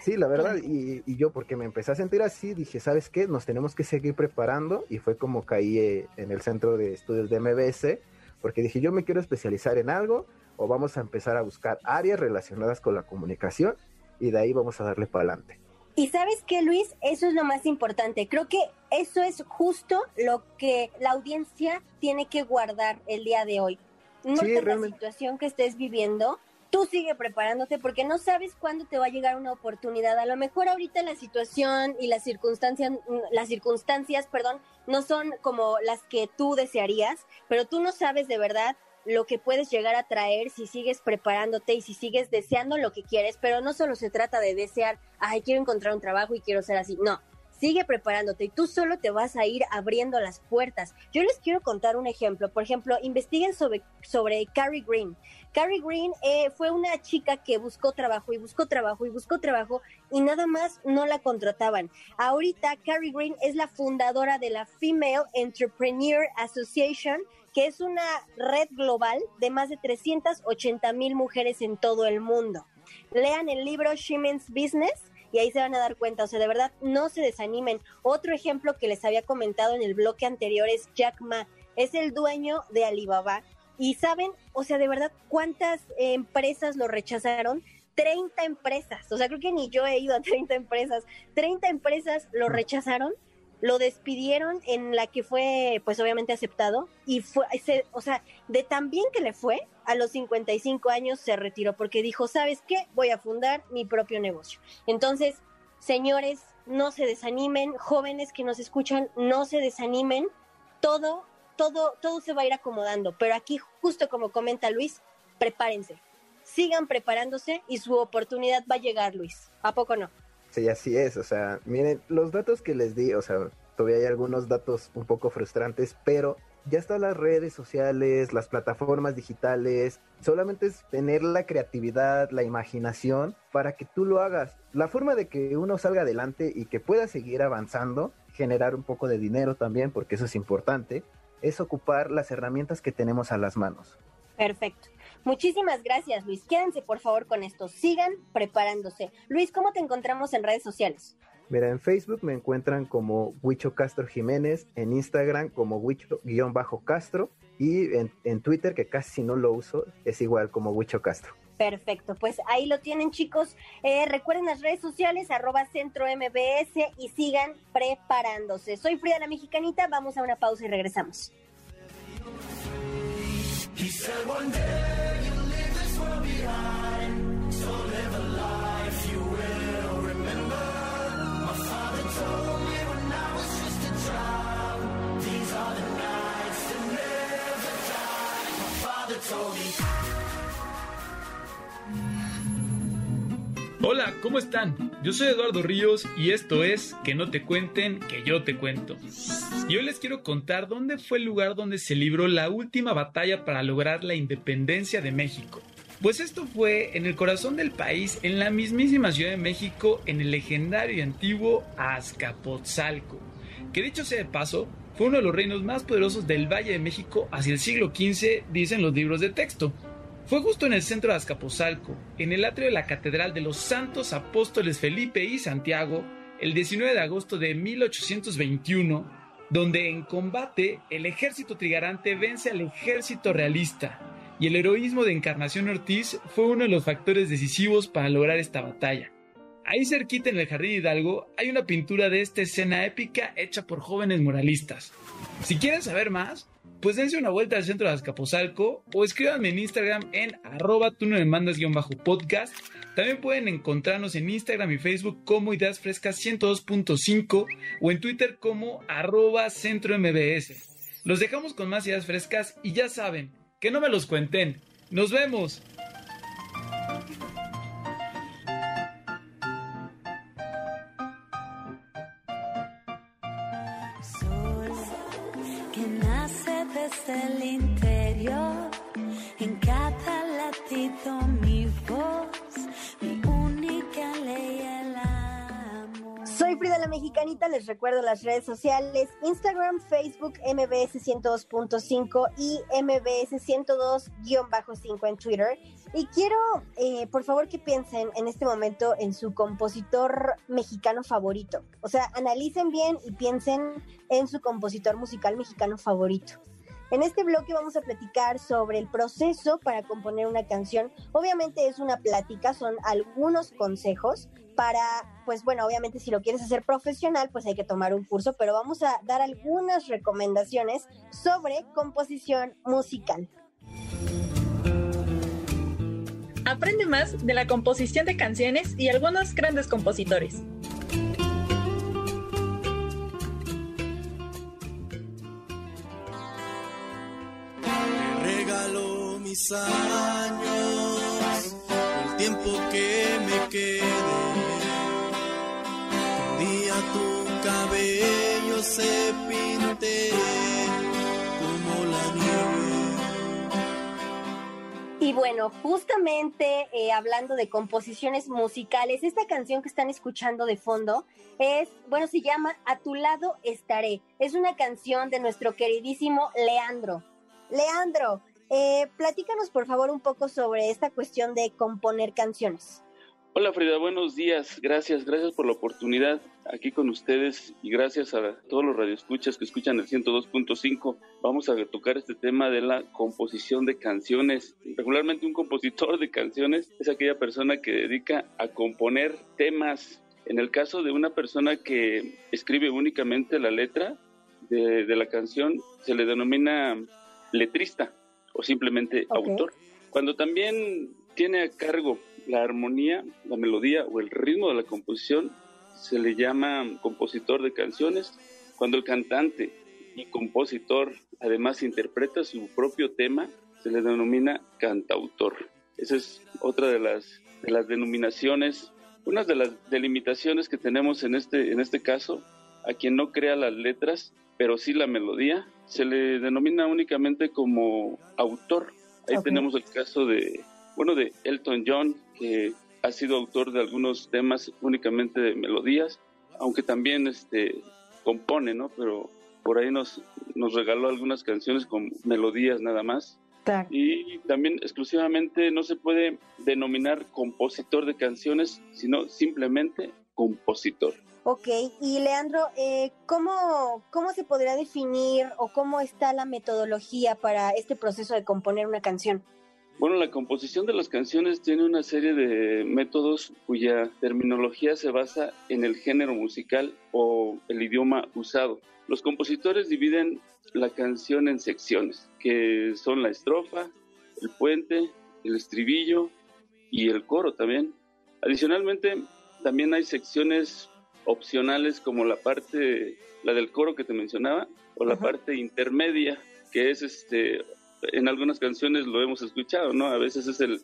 Speaker 3: Sí, la verdad, y, y, yo porque me empecé a sentir así, dije, ¿sabes qué? Nos tenemos que seguir preparando y fue como caí eh, en el centro de estudios de MBS, porque dije, yo me quiero especializar en algo, o vamos a empezar a buscar áreas relacionadas con la comunicación y de ahí vamos a darle para adelante.
Speaker 1: Y sabes qué, Luis, eso es lo más importante. Creo que eso es justo lo que la audiencia tiene que guardar el día de hoy. No sí, la situación que estés viviendo, tú sigue preparándote porque no sabes cuándo te va a llegar una oportunidad. A lo mejor ahorita la situación y las circunstancias, las circunstancias, perdón, no son como las que tú desearías, pero tú no sabes de verdad lo que puedes llegar a traer si sigues preparándote y si sigues deseando lo que quieres, pero no solo se trata de desear, ay, quiero encontrar un trabajo y quiero ser así, no, sigue preparándote y tú solo te vas a ir abriendo las puertas. Yo les quiero contar un ejemplo, por ejemplo, investiguen sobre, sobre Carrie Green. Carrie Green eh, fue una chica que buscó trabajo y buscó trabajo y buscó trabajo y nada más no la contrataban. Ahorita Carrie Green es la fundadora de la Female Entrepreneur Association, que es una red global de más de 380 mil mujeres en todo el mundo. Lean el libro Women's Business y ahí se van a dar cuenta, o sea, de verdad, no se desanimen. Otro ejemplo que les había comentado en el bloque anterior es Jack Ma, es el dueño de Alibaba. Y saben, o sea, de verdad, ¿cuántas empresas lo rechazaron? 30 empresas, o sea, creo que ni yo he ido a 30 empresas, 30 empresas lo rechazaron lo despidieron en la que fue pues obviamente aceptado y fue, o sea, de tan bien que le fue, a los 55 años se retiró porque dijo, ¿sabes qué? Voy a fundar mi propio negocio. Entonces, señores, no se desanimen, jóvenes que nos escuchan, no se desanimen, todo, todo, todo se va a ir acomodando, pero aquí, justo como comenta Luis, prepárense, sigan preparándose y su oportunidad va a llegar, Luis. ¿A poco no?
Speaker 3: Sí, así es. O sea, miren, los datos que les di, o sea, todavía hay algunos datos un poco frustrantes, pero ya están las redes sociales, las plataformas digitales. Solamente es tener la creatividad, la imaginación para que tú lo hagas. La forma de que uno salga adelante y que pueda seguir avanzando, generar un poco de dinero también, porque eso es importante, es ocupar las herramientas que tenemos a las manos.
Speaker 1: Perfecto. Muchísimas gracias, Luis. Quédense por favor con esto. Sigan preparándose. Luis, ¿cómo te encontramos en redes sociales?
Speaker 3: Mira, en Facebook me encuentran como Huicho Castro Jiménez, en Instagram como Huicho-Castro y en, en, Twitter, que casi no lo uso, es igual como Huicho Castro.
Speaker 1: Perfecto, pues ahí lo tienen chicos. Eh, recuerden las redes sociales, arroba centro MBS y sigan preparándose. Soy Frida la Mexicanita, vamos a una pausa y regresamos.
Speaker 10: Hola, ¿cómo están? Yo soy Eduardo Ríos y esto es Que no te cuenten, que yo te cuento. Y hoy les quiero contar dónde fue el lugar donde se libró la última batalla para lograr la independencia de México. Pues esto fue en el corazón del país, en la mismísima Ciudad de México, en el legendario y antiguo Azcapotzalco, que dicho sea de paso, fue uno de los reinos más poderosos del Valle de México hacia el siglo XV, dicen los libros de texto. Fue justo en el centro de Azcapotzalco, en el atrio de la Catedral de los Santos Apóstoles Felipe y Santiago, el 19 de agosto de 1821, donde en combate el ejército trigarante vence al ejército realista, y el heroísmo de Encarnación Ortiz fue uno de los factores decisivos para lograr esta batalla. Ahí cerquita en el Jardín Hidalgo hay una pintura de esta escena épica hecha por jóvenes moralistas. Si quieren saber más, pues dense una vuelta al centro de Azcapotzalco o escríbanme en Instagram en arroba tú no me mandas-podcast. También pueden encontrarnos en Instagram y Facebook como Ideas Frescas 102.5 o en Twitter como arroba centro mbs. Los dejamos con más ideas frescas y ya saben, que no me los cuenten. ¡Nos vemos!
Speaker 11: el interior, en cada latido
Speaker 1: Mexicanita, les recuerdo las redes sociales, Instagram, Facebook, MBS 102.5 y MBS 102-5 en Twitter. Y quiero, eh, por favor, que piensen en este momento en su compositor mexicano favorito. O sea, analicen bien y piensen en su compositor musical mexicano favorito. En este bloque vamos a platicar sobre el proceso para componer una canción. Obviamente es una plática, son algunos consejos para, pues bueno, obviamente si lo quieres hacer profesional, pues hay que tomar un curso, pero vamos a dar algunas recomendaciones sobre composición musical.
Speaker 5: Aprende más de la composición de canciones y algunos grandes compositores.
Speaker 12: mis años, el tiempo que me quede. Día tu cabello se pinte como la nieve.
Speaker 1: Y bueno, justamente eh, hablando de composiciones musicales, esta canción que están escuchando de fondo es, bueno, se llama A tu lado estaré. Es una canción de nuestro queridísimo Leandro. Leandro, eh, platícanos por favor un poco sobre esta cuestión de componer canciones.
Speaker 4: Hola Frida, buenos días. Gracias, gracias por la oportunidad aquí con ustedes y gracias a todos los radioescuchas que escuchan el 102.5. Vamos a tocar este tema de la composición de canciones. Regularmente un compositor de canciones es aquella persona que dedica a componer temas. En el caso de una persona que escribe únicamente la letra de, de la canción, se le denomina letrista o simplemente autor. Cuando también tiene a cargo la armonía, la melodía o el ritmo de la composición, se le llama compositor de canciones. Cuando el cantante y compositor además interpreta su propio tema, se le denomina cantautor. Esa es otra de las, de las denominaciones, una de las delimitaciones que tenemos en este, en este caso, a quien no crea las letras, pero sí la melodía, se le denomina únicamente como autor. Ahí tenemos el caso de, bueno, de Elton John, que ha sido autor de algunos temas únicamente de melodías, aunque también este, compone, ¿no? Pero por ahí nos, nos regaló algunas canciones con melodías nada más. Y también exclusivamente no se puede denominar compositor de canciones, sino simplemente compositor.
Speaker 1: Ok, y Leandro, eh, ¿cómo, ¿cómo se podría definir o cómo está la metodología para este proceso de componer una canción?
Speaker 4: Bueno, la composición de las canciones tiene una serie de métodos cuya terminología se basa en el género musical o el idioma usado. Los compositores dividen la canción en secciones, que son la estrofa, el puente, el estribillo y el coro también. Adicionalmente, también hay secciones opcionales como la parte, la del coro que te mencionaba, o la parte intermedia, que es este, en algunas canciones lo hemos escuchado, ¿no? A veces es el,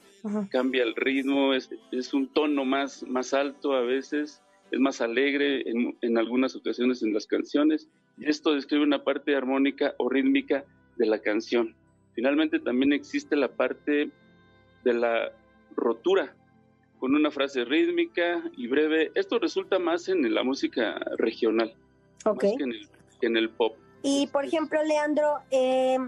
Speaker 4: cambia el ritmo, es, es, un tono más, más alto, a veces es más alegre en, en algunas ocasiones en las canciones, y esto describe una parte armónica o rítmica de la canción. Finalmente también existe la parte de la rotura, con una frase rítmica y breve. Esto resulta más en la música regional, más que en el, en el pop.
Speaker 1: Y por ejemplo, Leandro, eh,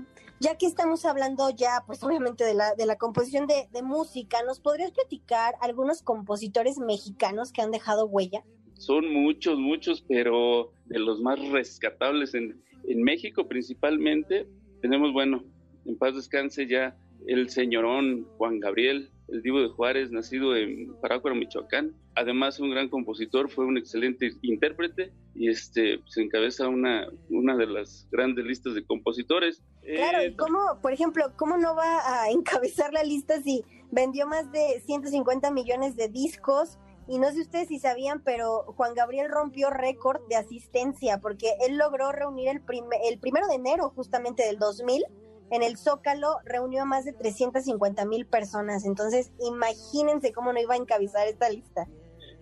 Speaker 1: ya que estamos hablando ya, pues obviamente de la, de la composición de, de, música, ¿nos podrías platicar algunos compositores mexicanos que han dejado huella?
Speaker 4: Son muchos, muchos, pero de los más rescatables en, en México principalmente, tenemos, bueno, en paz descanse ya el señorón Juan Gabriel, el Divo de Juárez, nacido en Parácuaro, Michoacán. Además, un gran compositor, fue un excelente intérprete y este se encabeza una, una de las grandes listas de compositores.
Speaker 1: Claro, ¿y cómo, por ejemplo, cómo no va a encabezar la lista si vendió más de 150 millones de discos? Y no sé ustedes si sabían, pero Juan Gabriel rompió récord de asistencia porque él logró reunir el, el primero de enero justamente del 2000 en el Zócalo reunió a más de 350 mil personas. Entonces, imagínense cómo no iba a encabezar esta lista.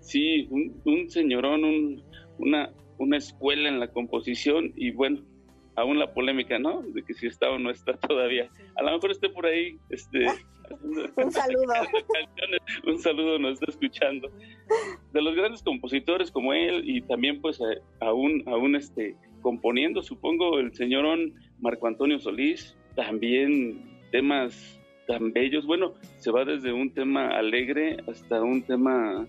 Speaker 4: Sí, un, un señorón, un, una, una escuela en la composición y bueno, aún la polémica, ¿no? De que si está o no está todavía. A lo mejor esté por ahí, este...
Speaker 1: un saludo.
Speaker 4: un saludo nos está escuchando. De los grandes compositores como él y también pues aún, aún este, componiendo, supongo, el señorón Marco Antonio Solís, también temas tan bellos. Bueno, se va desde un tema alegre hasta un tema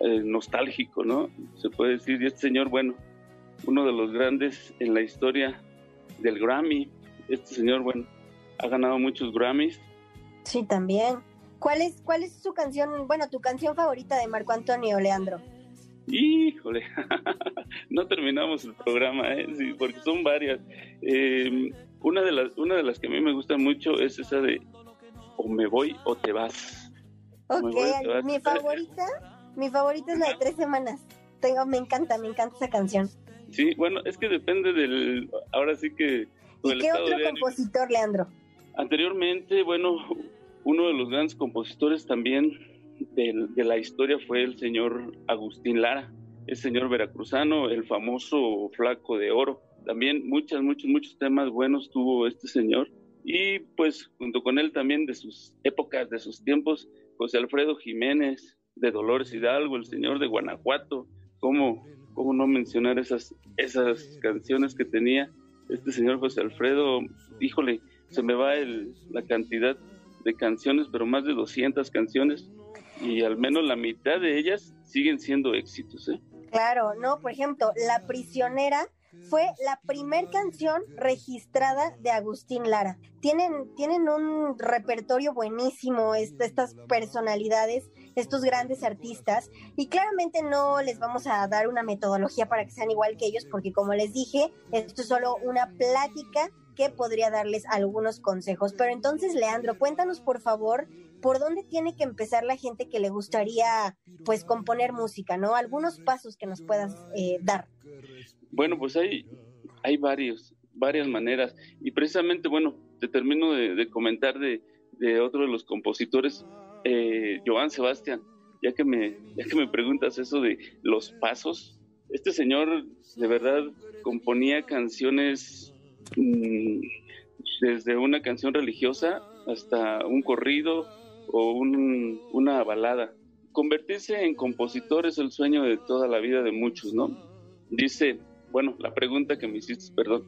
Speaker 4: eh, nostálgico, ¿no? Se puede decir, y este señor, bueno, uno de los grandes en la historia del Grammy. Este señor, bueno, ha ganado muchos Grammys.
Speaker 1: Sí, también. ¿Cuál es, cuál es su canción, bueno, tu canción favorita de Marco Antonio, Leandro?
Speaker 4: Híjole, no terminamos el programa, ¿eh? sí, porque son varias. Eh, una de las una de las que a mí me gusta mucho es esa de o me voy o te vas.
Speaker 1: Ok, mi favorita, mi favorita es la de tres semanas. Tengo, me encanta, me encanta esa canción.
Speaker 4: Sí, bueno, es que depende del, ahora sí que.
Speaker 1: ¿Y qué otro compositor, Leandro?
Speaker 4: Anteriormente, bueno, uno de los grandes compositores también de, de la historia fue el señor Agustín Lara, el señor veracruzano, el famoso flaco de oro también muchos, muchos, muchos temas buenos tuvo este señor. Y pues junto con él también de sus épocas, de sus tiempos, José Alfredo Jiménez, de Dolores Hidalgo, el señor de Guanajuato, ¿cómo, cómo no mencionar esas, esas canciones que tenía este señor José Alfredo? Híjole, se me va el, la cantidad de canciones, pero más de 200 canciones, y al menos la mitad de ellas siguen siendo éxitos. ¿eh?
Speaker 1: Claro, no, por ejemplo, La Prisionera fue la primer canción registrada de Agustín Lara. Tienen, tienen un repertorio buenísimo estas personalidades, estos grandes artistas, y claramente no les vamos a dar una metodología para que sean igual que ellos, porque como les dije, esto es solo una plática que podría darles algunos consejos. Pero entonces, Leandro, cuéntanos por favor por dónde tiene que empezar la gente que le gustaría pues componer música, ¿no? Algunos pasos que nos puedas eh, dar.
Speaker 4: Bueno, pues hay, hay varios, varias maneras. Y precisamente, bueno, te termino de, comentar de, otro de los compositores, eh, Joan Sebastián, ya que, me, ya que me preguntas eso de los pasos. Este señor de verdad componía canciones mmm, desde una canción religiosa hasta un corrido o un, una balada. Convertirse en compositor es el sueño de toda la vida de muchos, ¿no? Dice bueno, la pregunta que me hiciste, perdón,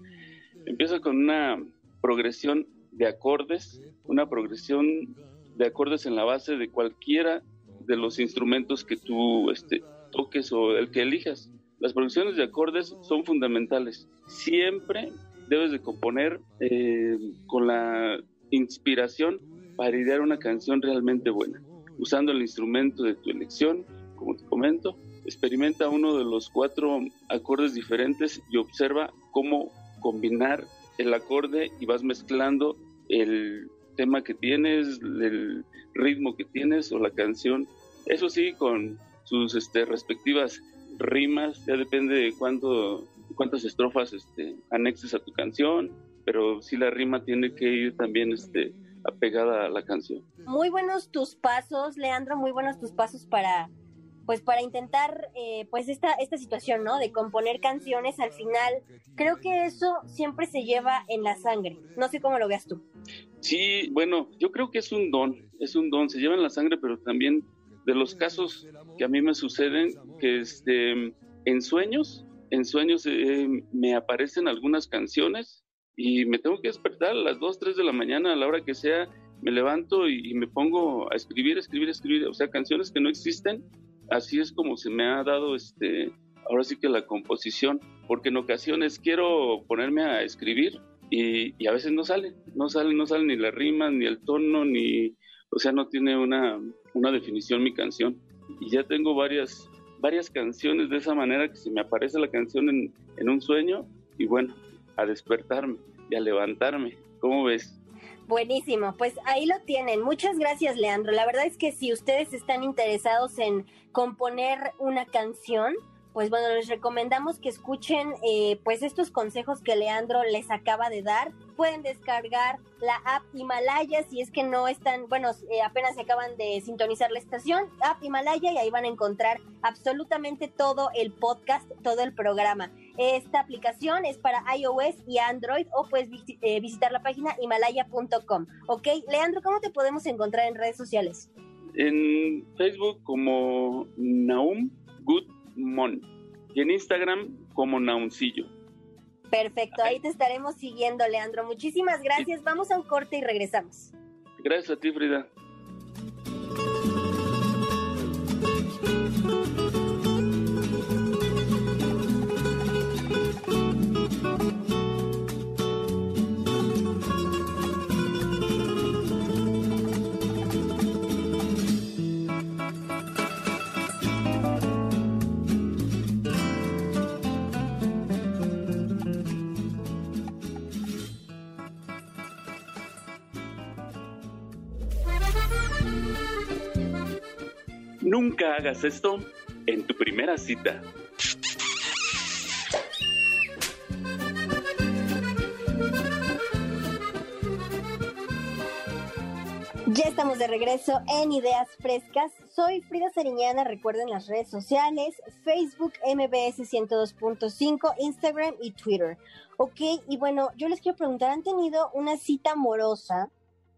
Speaker 4: empieza con una progresión de acordes, una progresión de acordes en la base de cualquiera de los instrumentos que tú este, toques o el que elijas. Las producciones de acordes son fundamentales. Siempre debes de componer eh, con la inspiración para idear una canción realmente buena, usando el instrumento de tu elección, como te comento. Experimenta uno de los cuatro acordes diferentes y observa cómo combinar el acorde y vas mezclando el tema que tienes, el ritmo que tienes o la canción. Eso sí, con sus este, respectivas rimas, ya depende de cuánto, cuántas estrofas este, anexes a tu canción, pero sí la rima tiene que ir también este, apegada a la canción.
Speaker 1: Muy buenos tus pasos, Leandro, muy buenos tus pasos para pues para intentar eh, pues esta, esta situación, ¿no? De componer canciones al final, creo que eso siempre se lleva en la sangre. No sé cómo lo veas tú.
Speaker 4: Sí, bueno, yo creo que es un don, es un don, se lleva en la sangre, pero también de los casos que a mí me suceden, que este, en sueños, en sueños eh, me aparecen algunas canciones y me tengo que despertar a las 2, 3 de la mañana, a la hora que sea, me levanto y, me pongo a escribir, escribir, escribir, o sea, canciones que no existen, así es como se me ha dado este, ahora sí que la composición, porque en ocasiones quiero ponerme a escribir y, a veces no sale, no sale, no sale ni la rima, ni el tono, ni, o sea, no tiene una, una definición mi canción. Y ya tengo varias, varias canciones de esa manera que se me aparece la canción en, en un sueño y bueno, a despertarme y a levantarme. ¿Cómo ves?
Speaker 1: Buenísimo, pues ahí lo tienen. Muchas gracias, Leandro. La verdad es que si ustedes están interesados en componer una canción, pues bueno, les recomendamos que escuchen eh, pues estos consejos que Leandro les acaba de dar. Pueden descargar la app Himalaya si es que no están, bueno, eh, apenas se acaban de sintonizar la estación, app Himalaya y ahí van a encontrar absolutamente todo el podcast, todo el programa. Esta aplicación es para iOS y Android o puedes eh, visitar la página himalaya.com. Ok, Leandro, ¿cómo te podemos encontrar en redes sociales?
Speaker 4: En Facebook como Naum Good Mon. Y en Instagram como Nauncillo.
Speaker 1: Perfecto, ahí te estaremos siguiendo, Leandro. Muchísimas gracias. Vamos a un corte y regresamos.
Speaker 4: Gracias a ti, Frida. Nunca hagas esto en tu primera cita.
Speaker 1: Ya estamos de regreso en Ideas Frescas. Soy Frida Sariñana, recuerden las redes sociales, Facebook MBS 102.5, Instagram y Twitter. Ok, y bueno, yo les quiero preguntar, ¿han tenido una cita amorosa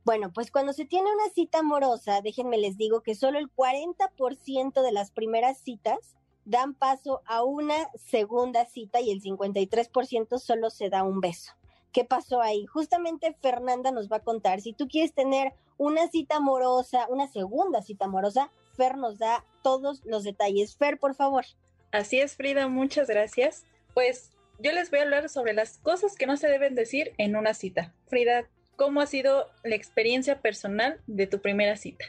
Speaker 1: bueno, pues cuando se tiene una cita amorosa, déjenme les digo que solo el 40% de las primeras citas dan paso a una segunda cita y el 53% solo se da un beso. ¿Qué pasó ahí? Justamente Fernanda nos va a contar. Si tú quieres tener una cita amorosa, una segunda cita amorosa, Fer nos da todos los detalles. Fer, por favor.
Speaker 5: Así es, Frida, muchas gracias. Pues yo les voy a hablar sobre las cosas que no se deben decir en una cita. Frida, ¿Cómo ha sido la experiencia personal de tu primera cita?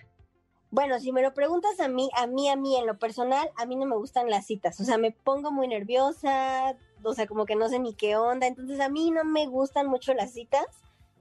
Speaker 1: Bueno, si me lo preguntas a mí, a mí, a mí, en lo personal, a mí no me gustan las citas. O sea, me pongo muy nerviosa, o sea, como que no sé ni qué onda. Entonces, a mí no me gustan mucho las citas.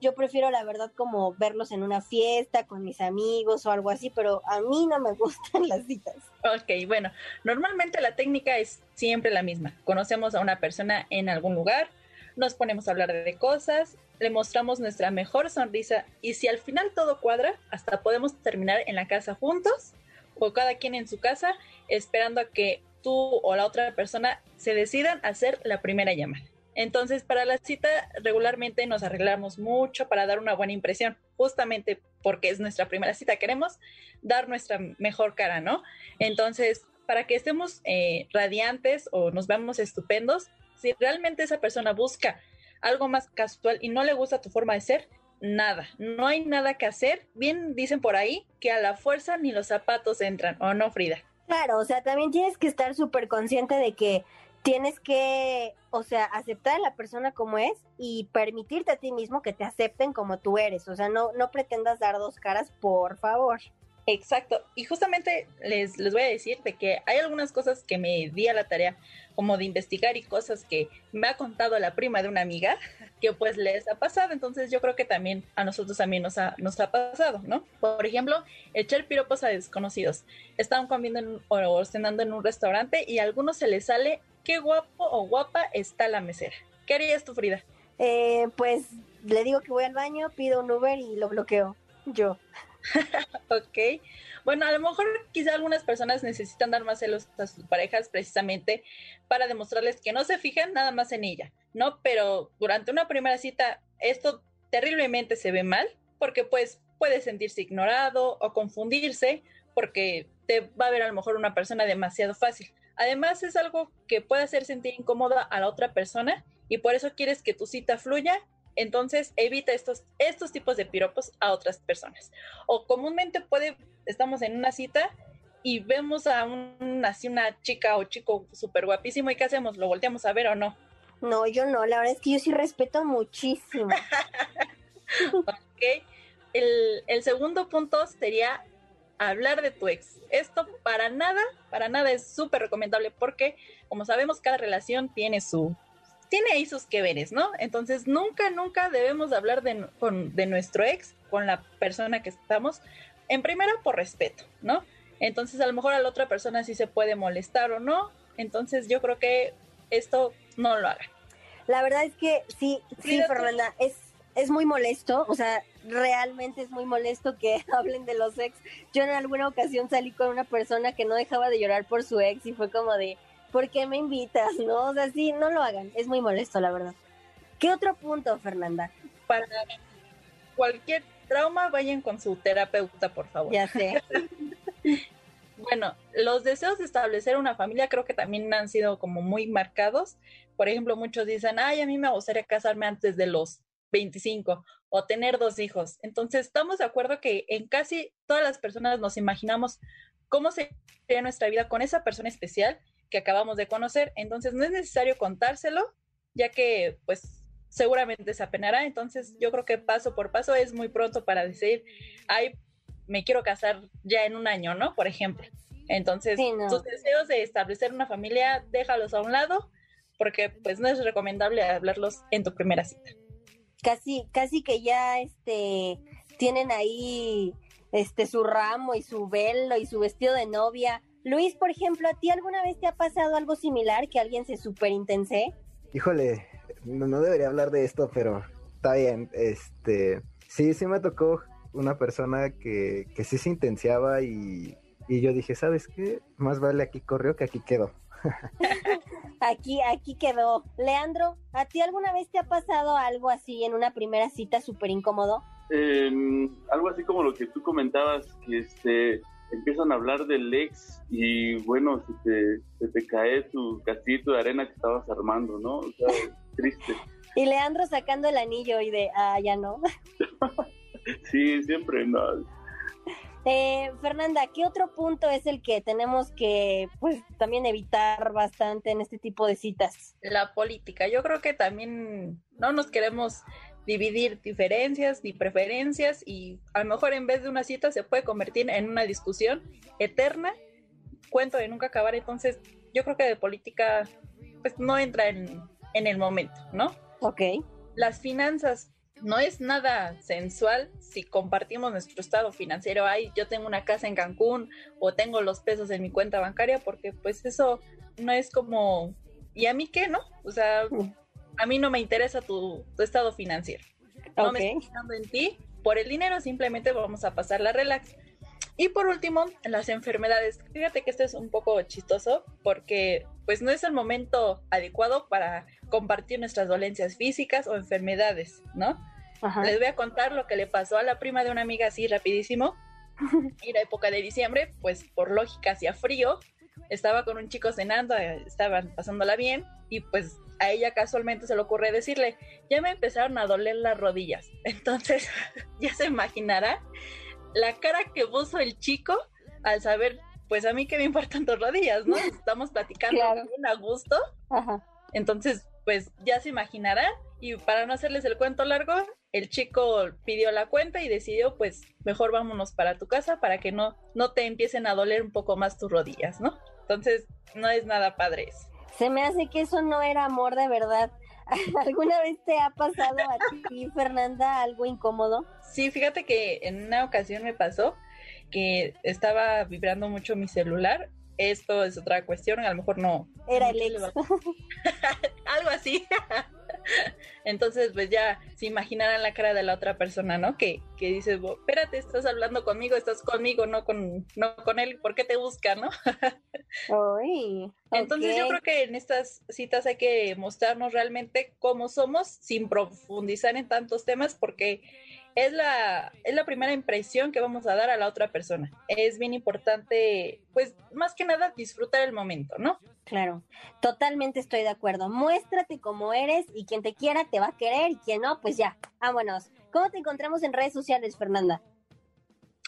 Speaker 1: Yo prefiero, la verdad, como verlos en una fiesta con mis amigos o algo así, pero a mí no me gustan las citas.
Speaker 5: Ok, bueno, normalmente la técnica es siempre la misma. Conocemos a una persona en algún lugar, nos ponemos a hablar de cosas, le mostramos nuestra mejor sonrisa y si al final todo cuadra, hasta podemos terminar en la casa juntos o cada quien en su casa esperando a que tú o la otra persona se decidan a hacer la primera llamada. Entonces, para la cita regularmente nos arreglamos mucho para dar una buena impresión, justamente porque es nuestra primera cita, queremos dar nuestra mejor cara, ¿no? Entonces, para que estemos eh, radiantes o nos veamos estupendos, si realmente esa persona busca algo más casual y no le gusta tu forma de ser, nada, no hay nada que hacer. Bien dicen por ahí que a la fuerza ni los zapatos entran, ¿o no, Frida?
Speaker 1: Claro, o sea, también tienes que estar súper consciente de que tienes que, o sea, aceptar a la persona como es y permitirte a ti mismo que te acepten como tú eres. O sea, no, no pretendas dar dos caras, por favor.
Speaker 5: Exacto. Y justamente les, les voy a decir de que hay algunas cosas que me di a la tarea como de investigar y cosas que me ha contado la prima de una amiga que pues les ha pasado. Entonces yo creo que también a nosotros también nos ha, nos ha pasado, ¿no? Por ejemplo, echar piropos a desconocidos. Estaban comiendo en, o cenando en un restaurante y a algunos se les sale qué guapo o guapa está la mesera. ¿Qué harías tú, Frida?
Speaker 1: Eh, pues le digo que voy al baño, pido un Uber y lo bloqueo. Yo.
Speaker 5: ok. Bueno, a lo mejor quizá algunas personas necesitan dar más celos a sus parejas precisamente para demostrarles que no se fijan nada más en ella, ¿no? Pero durante una primera cita esto terriblemente se ve mal porque pues puede sentirse ignorado o confundirse porque te va a ver a lo mejor una persona demasiado fácil. Además es algo que puede hacer sentir incómoda a la otra persona y por eso quieres que tu cita fluya entonces evita estos, estos tipos de piropos a otras personas. O comúnmente puede, estamos en una cita y vemos a un, así una chica o chico súper guapísimo y ¿qué hacemos? ¿Lo volteamos a ver o no?
Speaker 1: No, yo no, la verdad es que yo sí respeto muchísimo.
Speaker 5: ok, el, el segundo punto sería hablar de tu ex. Esto para nada, para nada es súper recomendable porque, como sabemos, cada relación tiene su, tiene ahí sus que veres, ¿no? Entonces nunca, nunca debemos hablar de, con, de nuestro ex, con la persona que estamos, en primera por respeto, ¿no? Entonces a lo mejor a la otra persona sí se puede molestar o no, entonces yo creo que esto no lo hagan.
Speaker 1: La verdad es que sí, sí, Fernanda, es, es muy molesto, o sea, realmente es muy molesto que hablen de los ex. Yo en alguna ocasión salí con una persona que no dejaba de llorar por su ex y fue como de, ¿por qué me invitas? No, o sea, sí, no lo hagan, es muy molesto, la verdad. ¿Qué otro punto, Fernanda?
Speaker 5: Para cualquier trauma, vayan con su terapeuta, por favor.
Speaker 1: Ya sé.
Speaker 5: bueno, los deseos de establecer una familia creo que también han sido como muy marcados. Por ejemplo, muchos dicen, ay, a mí me gustaría casarme antes de los 25 o tener dos hijos. Entonces, estamos de acuerdo que en casi todas las personas nos imaginamos cómo sería nuestra vida con esa persona especial que acabamos de conocer. Entonces no es necesario contárselo, ya que pues seguramente se apenará. Entonces yo creo que paso por paso es muy pronto para decir, ay, me quiero casar ya en un año, ¿no? Por ejemplo. Entonces, tus deseos de establecer una familia, déjalos a un lado, porque pues no es recomendable hablarlos en tu primera cita.
Speaker 1: Casi, casi que ya este tienen ahí este su ramo y su velo y su vestido de novia Luis, por ejemplo, ¿a ti alguna vez te ha pasado algo similar que alguien se superintense?
Speaker 3: Híjole, no, debería hablar de esto, pero está bien. Este, sí, sí me tocó una persona que, que sí se intensiaba y, y yo dije, ¿sabes qué? Más vale aquí corrió que aquí quedó.
Speaker 1: aquí, aquí quedó. Leandro, ¿a ti alguna vez te ha pasado algo así en una primera cita súper incómodo?
Speaker 4: Em, algo así como lo que tú comentabas, que este, empiezan a hablar del ex y bueno, se te, te cae tu castito de arena que estabas armando, ¿no? O sea, triste.
Speaker 1: Y Leandro sacando el anillo y de, ah, ya no.
Speaker 4: sí, siempre no.
Speaker 1: Eh, Fernanda, ¿qué otro punto es el que tenemos que, pues, también evitar bastante en este tipo de citas?
Speaker 5: La política. Yo creo que también no nos queremos dividir diferencias y preferencias y a lo mejor en vez de una cita se puede convertir en una discusión eterna, cuento de nunca acabar, entonces yo creo que de política pues no entra en, en el momento, ¿no?
Speaker 1: Ok.
Speaker 5: Las finanzas, no es nada sensual si compartimos nuestro estado financiero. Ay, yo tengo una casa en Cancún o tengo los pesos en mi cuenta bancaria, porque pues eso no es como, ¿y a mí qué, no? O sea, a mí no me interesa tu, estado financiero. No me estoy fijando en ti. Por el dinero simplemente vamos a pasar la relax. Y por último, las enfermedades. Fíjate que esto es un poco chistoso porque pues no es el momento adecuado para compartir nuestras dolencias físicas o enfermedades, ¿no? Les voy a contar lo que le pasó a la prima de una amiga así rapidísimo. Era época de diciembre, pues por lógica hacía frío. Estaba con un chico cenando, eh, estaban pasándola bien y pues a ella casualmente se le ocurre decirle, ya me empezaron a doler las rodillas. Entonces, ya se imaginará la cara que puso el chico al saber pues a mí que me importan tus rodillas, ¿no? Estamos platicando bien a gusto. Entonces, pues ya se imaginarán. Y para no hacerles el cuento largo, el chico pidió la cuenta y decidió, pues, mejor vámonos para tu casa para que no, no te empiecen a doler un poco más tus rodillas, ¿no? Entonces, no es nada padre eso.
Speaker 1: Se me hace que eso no era amor de verdad. ¿Alguna vez te ha pasado a ti, Fernanda, algo incómodo?
Speaker 5: Sí, fíjate que en una ocasión me pasó que estaba vibrando mucho mi celular. Esto es otra cuestión, a lo mejor no.
Speaker 1: Era el ex.
Speaker 5: Algo así. Entonces, pues ya se imaginarán la cara de la otra persona, ¿no? Que, que dices, espérate, estás hablando conmigo, estás conmigo, no con, no con él, ¿por qué te busca, no? Entonces yo creo que en estas citas hay que mostrarnos realmente cómo somos sin profundizar en tantos temas porque es la, es la primera impresión que vamos a dar a la otra persona. Es bien importante, pues más que nada, disfrutar el momento, ¿no?
Speaker 1: Claro, totalmente estoy de acuerdo. Muéstrate como eres y quien te quiera te va a querer y quien no, pues ya, vámonos. ¿Cómo te encontramos en redes sociales, Fernanda?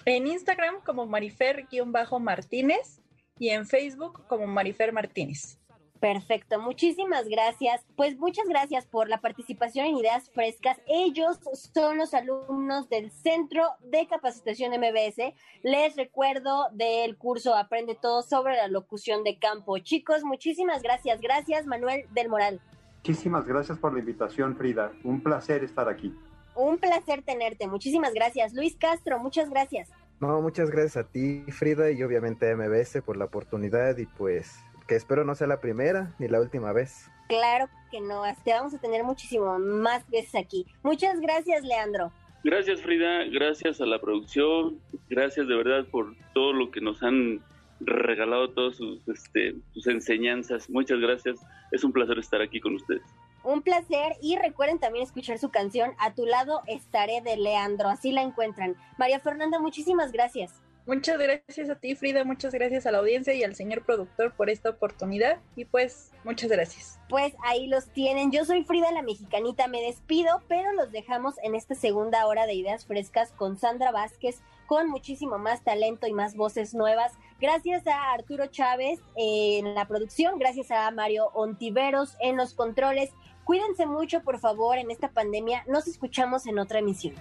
Speaker 5: En Instagram como Marifer-Martínez y en Facebook como Marifer Martínez.
Speaker 1: Perfecto, muchísimas gracias. Pues muchas gracias por la participación en Ideas Frescas. Ellos son los alumnos del Centro de Capacitación MBS. Les recuerdo del curso Aprende todo sobre la locución de campo. Chicos, muchísimas gracias. Gracias, Manuel del Moral.
Speaker 2: Muchísimas gracias por la invitación, Frida. Un placer estar aquí.
Speaker 1: Un placer tenerte. Muchísimas gracias. Luis Castro, muchas gracias.
Speaker 3: No, muchas gracias a ti, Frida, y obviamente a MBS por la oportunidad y pues que espero no sea la primera ni la última vez.
Speaker 1: Claro que no, te vamos a tener muchísimo más veces aquí. Muchas gracias, Leandro.
Speaker 4: Gracias, Frida, gracias a la producción, gracias de verdad por todo lo que nos han regalado, todas sus, este, sus enseñanzas. Muchas gracias, es un placer estar aquí con ustedes.
Speaker 1: Un placer y recuerden también escuchar su canción A tu lado estaré de Leandro, así la encuentran. María Fernanda, muchísimas gracias.
Speaker 5: Muchas gracias a ti, Frida. Muchas gracias a la audiencia y al señor productor por esta oportunidad. Y pues, muchas gracias.
Speaker 1: Pues ahí los tienen. Yo soy Frida la Mexicanita. Me despido, pero los dejamos en esta segunda hora de Ideas Frescas con Sandra Vázquez, con muchísimo más talento y más voces nuevas. Gracias a Arturo Chávez en la producción. Gracias a Mario Ontiveros en los controles. Cuídense mucho, por favor, en esta pandemia. Nos escuchamos en otra emisión.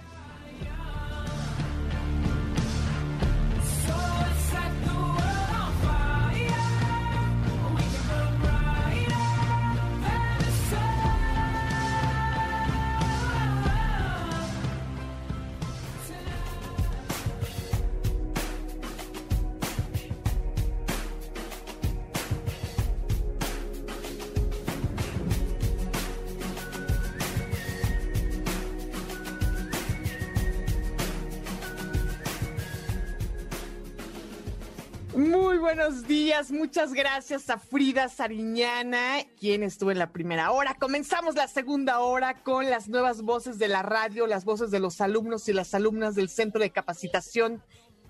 Speaker 13: Muy buenos días, muchas gracias a Frida Sariñana, quien estuvo en la primera hora. Comenzamos la segunda hora con las nuevas voces de la radio, las voces de los alumnos y las alumnas del Centro de Capacitación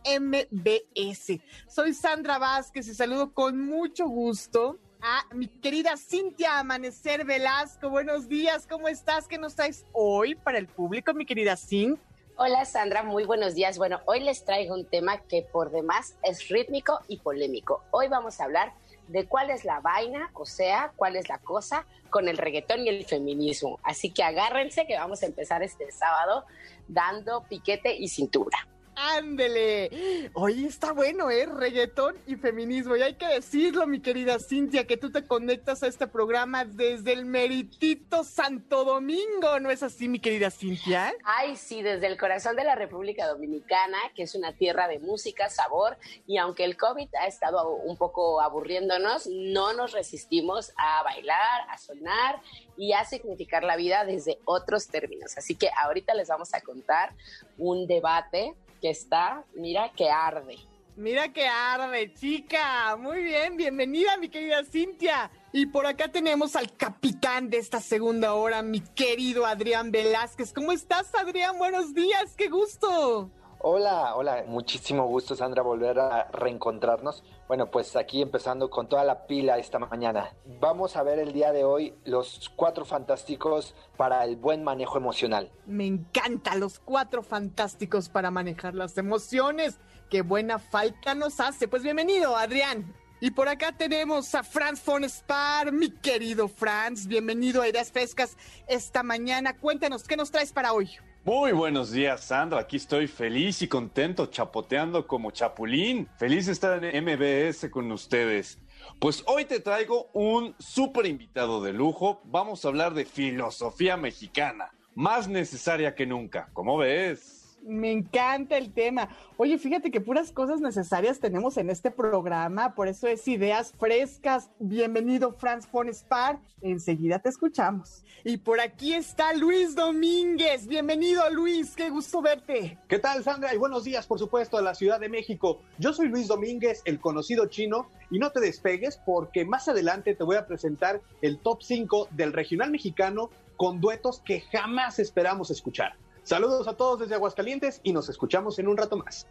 Speaker 13: MBS. Soy Sandra Vázquez y saludo con mucho gusto a mi querida Cintia Amanecer Velasco. Buenos días, ¿cómo estás? ¿Qué nos traes hoy para el público, mi querida Cintia?
Speaker 14: Hola Sandra, muy buenos días. Bueno, hoy les traigo un tema que por demás es rítmico y polémico. Hoy vamos a hablar de cuál es la vaina, o sea, cuál es la cosa con el reggaetón y el feminismo. Así que agárrense que vamos a empezar este sábado dando piquete y cintura.
Speaker 13: Ándele. Oye, está bueno, ¿eh? Reggaetón y feminismo. Y hay que decirlo, mi querida Cintia, que tú te conectas a este programa desde el meritito Santo Domingo, ¿no es así, mi querida Cintia?
Speaker 14: Ay, sí, desde el corazón de la República Dominicana, que es una tierra de música, sabor, y aunque el COVID ha estado un poco aburriéndonos, no nos resistimos a bailar, a sonar y a significar la vida desde otros términos. Así que ahorita les vamos a contar un debate que está, mira que arde.
Speaker 13: Mira que arde, chica. Muy bien, bienvenida, mi querida Cintia. Y por acá tenemos al capitán de esta segunda hora, mi querido Adrián Velázquez. ¿Cómo estás, Adrián? Buenos días, qué gusto.
Speaker 15: Hola, hola, muchísimo gusto Sandra volver a reencontrarnos. Bueno, pues aquí empezando con toda la pila esta mañana. Vamos a ver el día de hoy los cuatro fantásticos para el buen manejo emocional.
Speaker 13: Me encanta los cuatro fantásticos para manejar las emociones. Qué buena falta nos hace. Pues bienvenido, Adrián. Y por acá tenemos a Franz von Spar, mi querido Franz. Bienvenido a Ideas Frescas esta mañana. Cuéntanos, ¿qué nos traes para hoy?
Speaker 16: Muy buenos días, Sandra. Aquí estoy feliz y contento, chapoteando como chapulín. Feliz estar en MBS con ustedes. Pues hoy te traigo un súper invitado de lujo. Vamos a hablar de filosofía mexicana, más necesaria que nunca. ¿Cómo ves?
Speaker 13: Me encanta el tema. Oye, fíjate que puras cosas necesarias tenemos en este programa, por eso es ideas frescas. Bienvenido, Franz von Spar. Enseguida te escuchamos. Y por aquí está Luis Domínguez. Bienvenido, Luis. Qué gusto verte.
Speaker 17: ¿Qué tal, Sandra? Y buenos días, por supuesto, a la Ciudad de México. Yo soy Luis Domínguez, el conocido chino, y no te despegues porque más adelante te voy a presentar el top 5 del regional mexicano con duetos que jamás esperamos escuchar. Saludos a todos desde Aguascalientes y nos escuchamos en un rato más.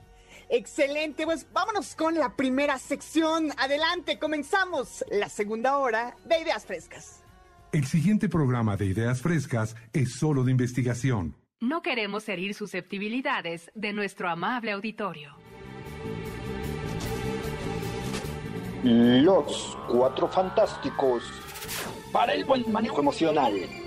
Speaker 13: Excelente, pues vámonos con la primera sección. Adelante, comenzamos la segunda hora de Ideas Frescas.
Speaker 6: El siguiente programa de Ideas Frescas es solo de investigación.
Speaker 7: No queremos herir susceptibilidades de nuestro amable auditorio.
Speaker 18: Los cuatro fantásticos para el buen manejo emocional.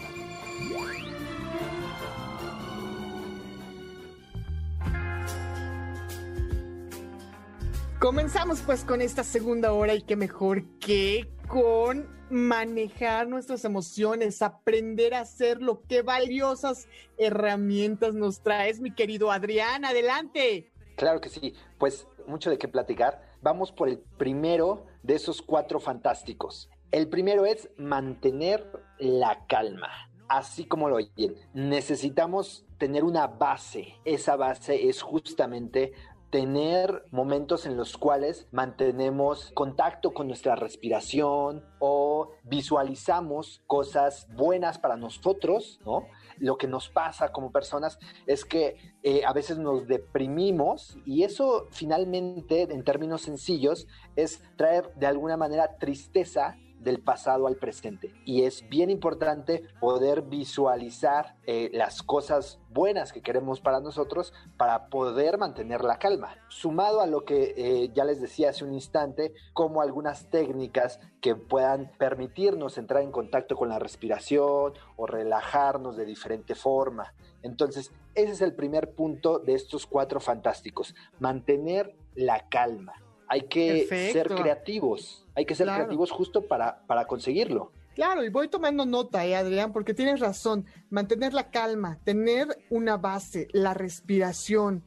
Speaker 13: Comenzamos pues con esta segunda hora y qué mejor que con manejar nuestras emociones, aprender a hacerlo. Qué valiosas herramientas nos traes, mi querido Adrián. Adelante.
Speaker 15: Claro que sí, pues mucho de qué platicar. Vamos por el primero de esos cuatro fantásticos. El primero es mantener la calma. Así como lo oyen, necesitamos tener una base. Esa base es justamente tener momentos en los cuales mantenemos contacto con nuestra respiración o visualizamos cosas buenas para nosotros, ¿no? Lo que nos pasa como personas es que eh, a veces nos deprimimos y eso finalmente, en términos sencillos, es traer de alguna manera tristeza del pasado al presente. Y es bien importante poder visualizar eh, las cosas buenas que queremos para nosotros para poder mantener la calma. Sumado a lo que eh, ya les decía hace un instante, como algunas técnicas que puedan permitirnos entrar en contacto con la respiración o relajarnos de diferente forma. Entonces, ese es el primer punto de estos cuatro fantásticos, mantener la calma. Hay que ser creativos, hay que ser creativos justo para, para conseguirlo.
Speaker 13: Claro, y voy tomando nota, eh, Adrián, porque tienes razón. Mantener la calma, tener una base, la respiración,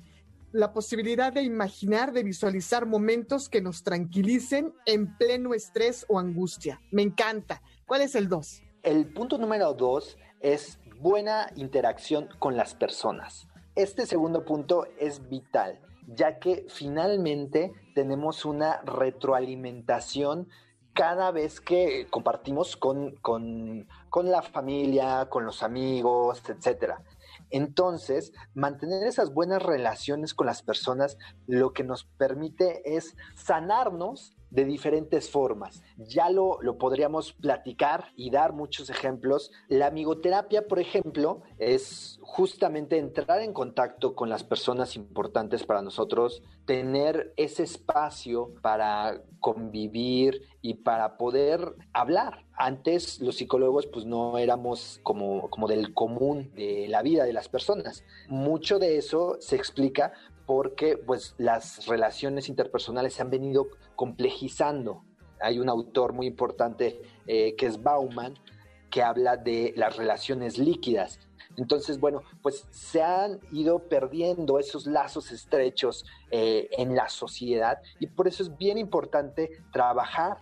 Speaker 13: la posibilidad de imaginar, de visualizar momentos que nos tranquilicen en pleno estrés o angustia. Me encanta. ¿Cuál es el dos?
Speaker 15: El punto número dos es buena interacción con las personas. Este segundo punto es vital ya que finalmente tenemos una retroalimentación cada vez que compartimos con, la familia, con los amigos, etc. Entonces, mantener esas buenas relaciones con las personas lo que nos permite es sanarnos de diferentes formas. Ya lo, lo podríamos platicar y dar muchos ejemplos. La amigoterapia, por ejemplo, es justamente entrar en contacto con las personas importantes para nosotros, tener ese espacio para convivir y para poder hablar. Antes los psicólogos pues no éramos como, como del común de la vida de las personas. Mucho de eso se explica porque pues las relaciones interpersonales se han venido complejizando. Hay un autor muy importante eh, que es Bauman que habla de las relaciones líquidas. Entonces, bueno, pues se han ido perdiendo esos lazos estrechos eh, en la sociedad y por eso es bien importante trabajar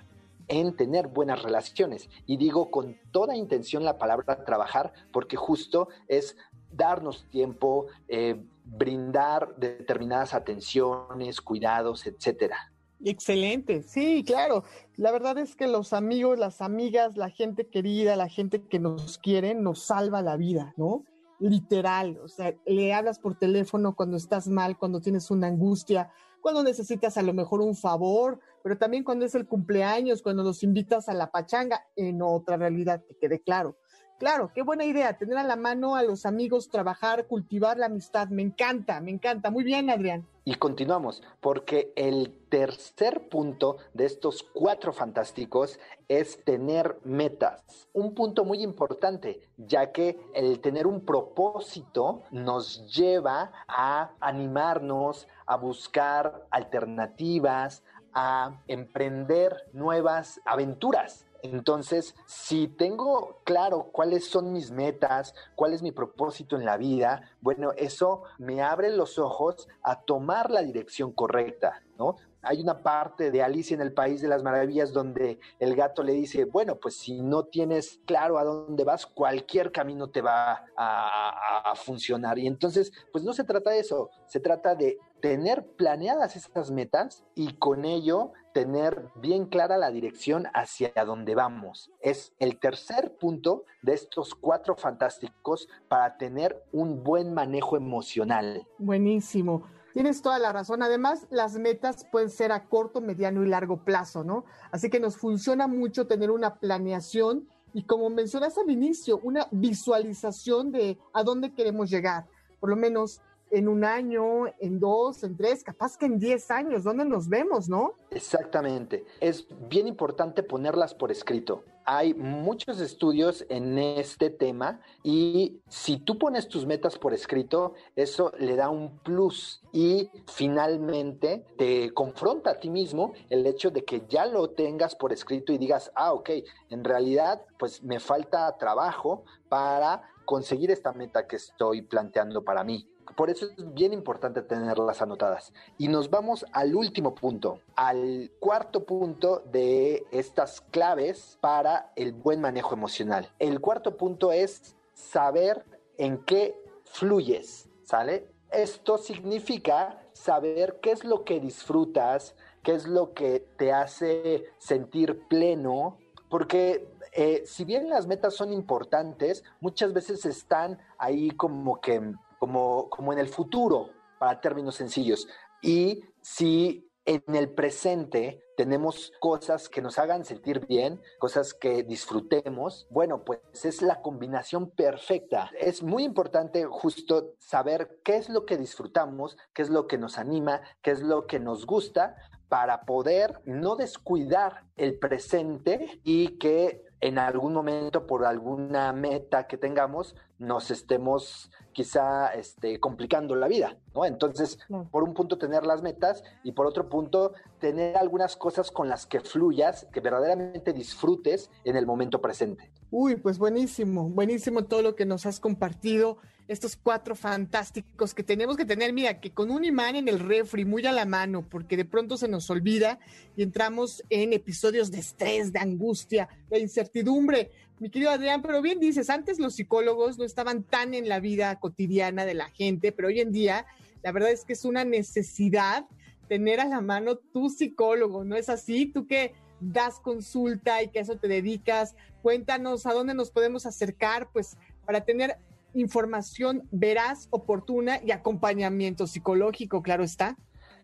Speaker 15: en tener buenas relaciones. Y digo con toda intención la palabra trabajar porque justo es darnos tiempo, eh, brindar determinadas atenciones, cuidados, etcétera.
Speaker 13: Excelente, sí, claro. La verdad es que los amigos, las amigas, la gente querida, la gente que nos quiere, nos salva la vida, ¿no? literal, o sea, le hablas por teléfono cuando estás mal, cuando tienes una angustia, cuando necesitas a lo mejor un favor, pero también cuando es el cumpleaños, cuando los invitas a la pachanga, en otra realidad, que quede claro. Claro, qué buena idea, tener a la mano a los amigos, trabajar, cultivar la amistad. Me encanta, me encanta. Muy bien, Adrián.
Speaker 15: Y continuamos, porque el tercer punto de estos cuatro fantásticos es tener metas. Un punto muy importante, ya que el tener un propósito nos lleva a animarnos, a buscar alternativas, a emprender nuevas aventuras. Entonces, si tengo claro cuáles son mis metas, cuál es mi propósito en la vida, bueno, eso me abre los ojos a tomar la dirección correcta, ¿no? Hay una parte de Alicia en el País de las Maravillas donde el gato le dice, bueno, pues si no tienes claro a dónde vas, cualquier camino te va a, funcionar. Y entonces, pues no se trata de eso, se trata de tener planeadas esas metas y con ello tener bien clara la dirección hacia donde vamos. Es el tercer punto de estos cuatro fantásticos para tener un buen manejo emocional.
Speaker 13: Buenísimo. Tienes toda la razón. Además, las metas pueden ser a corto, mediano y largo plazo, ¿no? Así que nos funciona mucho tener una planeación y como mencionas al inicio, una visualización de a dónde queremos llegar. Por lo menos en un año, en dos, en tres, capaz que en diez años, ¿dónde nos vemos, no?
Speaker 15: Exactamente. Es bien importante ponerlas por escrito. Hay muchos estudios en este tema y si tú pones tus metas por escrito, eso le da un plus y finalmente te confronta a ti mismo el hecho de que ya lo tengas por escrito y digas, ah, ok, en realidad pues me falta trabajo para conseguir esta meta que estoy planteando para mí. Por eso es bien importante tenerlas anotadas. Y nos vamos al último punto, al cuarto punto de estas claves para el buen manejo emocional. El cuarto punto es saber en qué fluyes, ¿sale? Esto significa saber qué es lo que disfrutas, qué es lo que te hace sentir pleno, porque eh, si bien las metas son importantes, muchas veces están ahí como que como, como en el futuro, para términos sencillos. Y si en el presente tenemos cosas que nos hagan sentir bien, cosas que disfrutemos, bueno, pues es la combinación perfecta. Es muy importante justo saber qué es lo que disfrutamos, qué es lo que nos anima, qué es lo que nos gusta para poder no descuidar el presente y que en algún momento por alguna meta que tengamos nos estemos quizá este, complicando la vida, ¿no? Entonces, por un punto tener las metas y por otro punto tener algunas cosas con las que fluyas, que verdaderamente disfrutes en el momento presente.
Speaker 13: Uy, pues buenísimo, buenísimo todo lo que nos has compartido, estos cuatro fantásticos que tenemos que tener, mira, que con un imán en el refri muy a la mano, porque de pronto se nos olvida y entramos en episodios de estrés, de angustia, de incertidumbre. Mi querido Adrián, pero bien dices, antes los psicólogos no estaban tan en la vida cotidiana de la gente, pero hoy en día la verdad es que es una necesidad tener a la mano tu psicólogo, ¿no es así? Tú que das consulta y que a eso te dedicas, cuéntanos a dónde nos podemos acercar, pues para tener información veraz, oportuna y acompañamiento psicológico, claro está.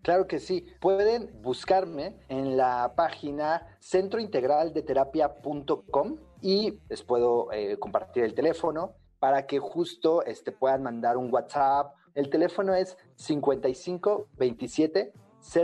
Speaker 15: Claro que sí. Pueden buscarme en la página centrointegraldeterapia.com y les puedo eh, compartir el teléfono para que justo este, puedan mandar un WhatsApp. El teléfono es 55 27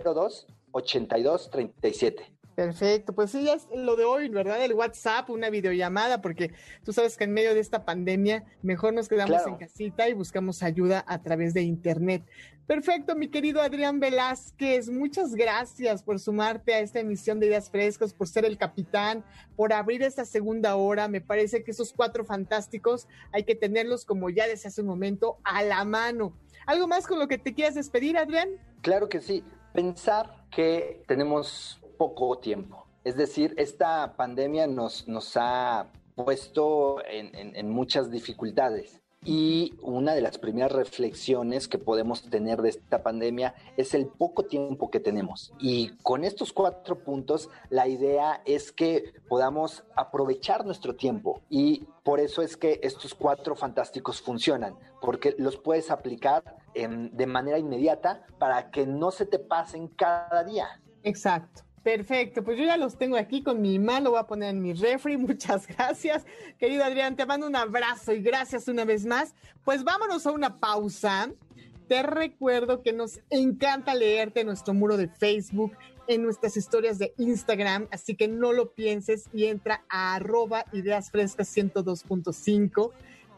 Speaker 15: 02 82 37.
Speaker 13: Perfecto, pues sí, es lo de hoy, ¿verdad? El WhatsApp, una videollamada, porque tú sabes que en medio de esta pandemia mejor nos quedamos en casita y buscamos ayuda a través de Internet. Perfecto, mi querido Adrián Velázquez, muchas gracias por sumarte a esta emisión de Ideas Frescas, por ser el capitán, por abrir esta segunda hora. Me parece que esos cuatro fantásticos hay que tenerlos, como ya desde hace un momento, a la mano. ¿Algo más con lo que te quieras despedir, Adrián?
Speaker 15: Claro que sí. Pensar que tenemos poco tiempo. Es decir, esta pandemia nos, nos ha puesto en, muchas dificultades Y una de las primeras reflexiones que podemos tener de esta pandemia es el poco tiempo que tenemos. Y con estos cuatro puntos, la idea es que podamos aprovechar nuestro tiempo. Y por eso es que estos cuatro fantásticos funcionan, porque los puedes aplicar de manera inmediata para que no se te pasen cada día.
Speaker 13: Exacto. Perfecto, pues yo ya los tengo aquí con mi mano, lo voy a poner en mi refri. Muchas gracias, querido Adrián. Te mando un abrazo y gracias una vez más. Pues vámonos a una pausa. Te recuerdo que nos encanta leerte en nuestro muro de Facebook, en nuestras historias de Instagram, así que no lo pienses y entra a arroba ideas frescas 102.5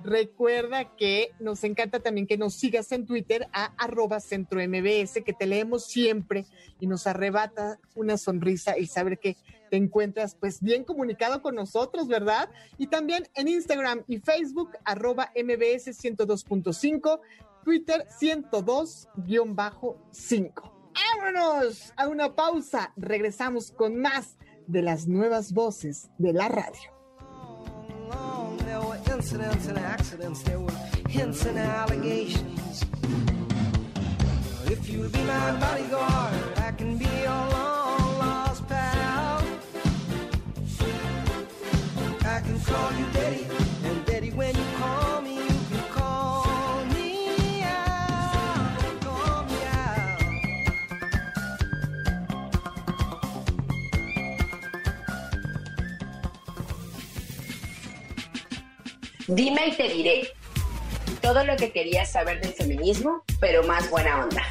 Speaker 13: Recuerda que nos encanta también que nos sigas en Twitter a arroba que te leemos siempre y nos arrebata una sonrisa y saber que te encuentras pues bien comunicado con nosotros, ¿verdad? Y también en Instagram y Facebook arroba MBS 102.5, Twitter 102-5. Vámonos a una pausa. Regresamos con más de las nuevas voces de la radio. Incidents and accidents, there were hints and allegations.
Speaker 14: Dime y te diré todo lo que querías saber del feminismo, pero más buena onda.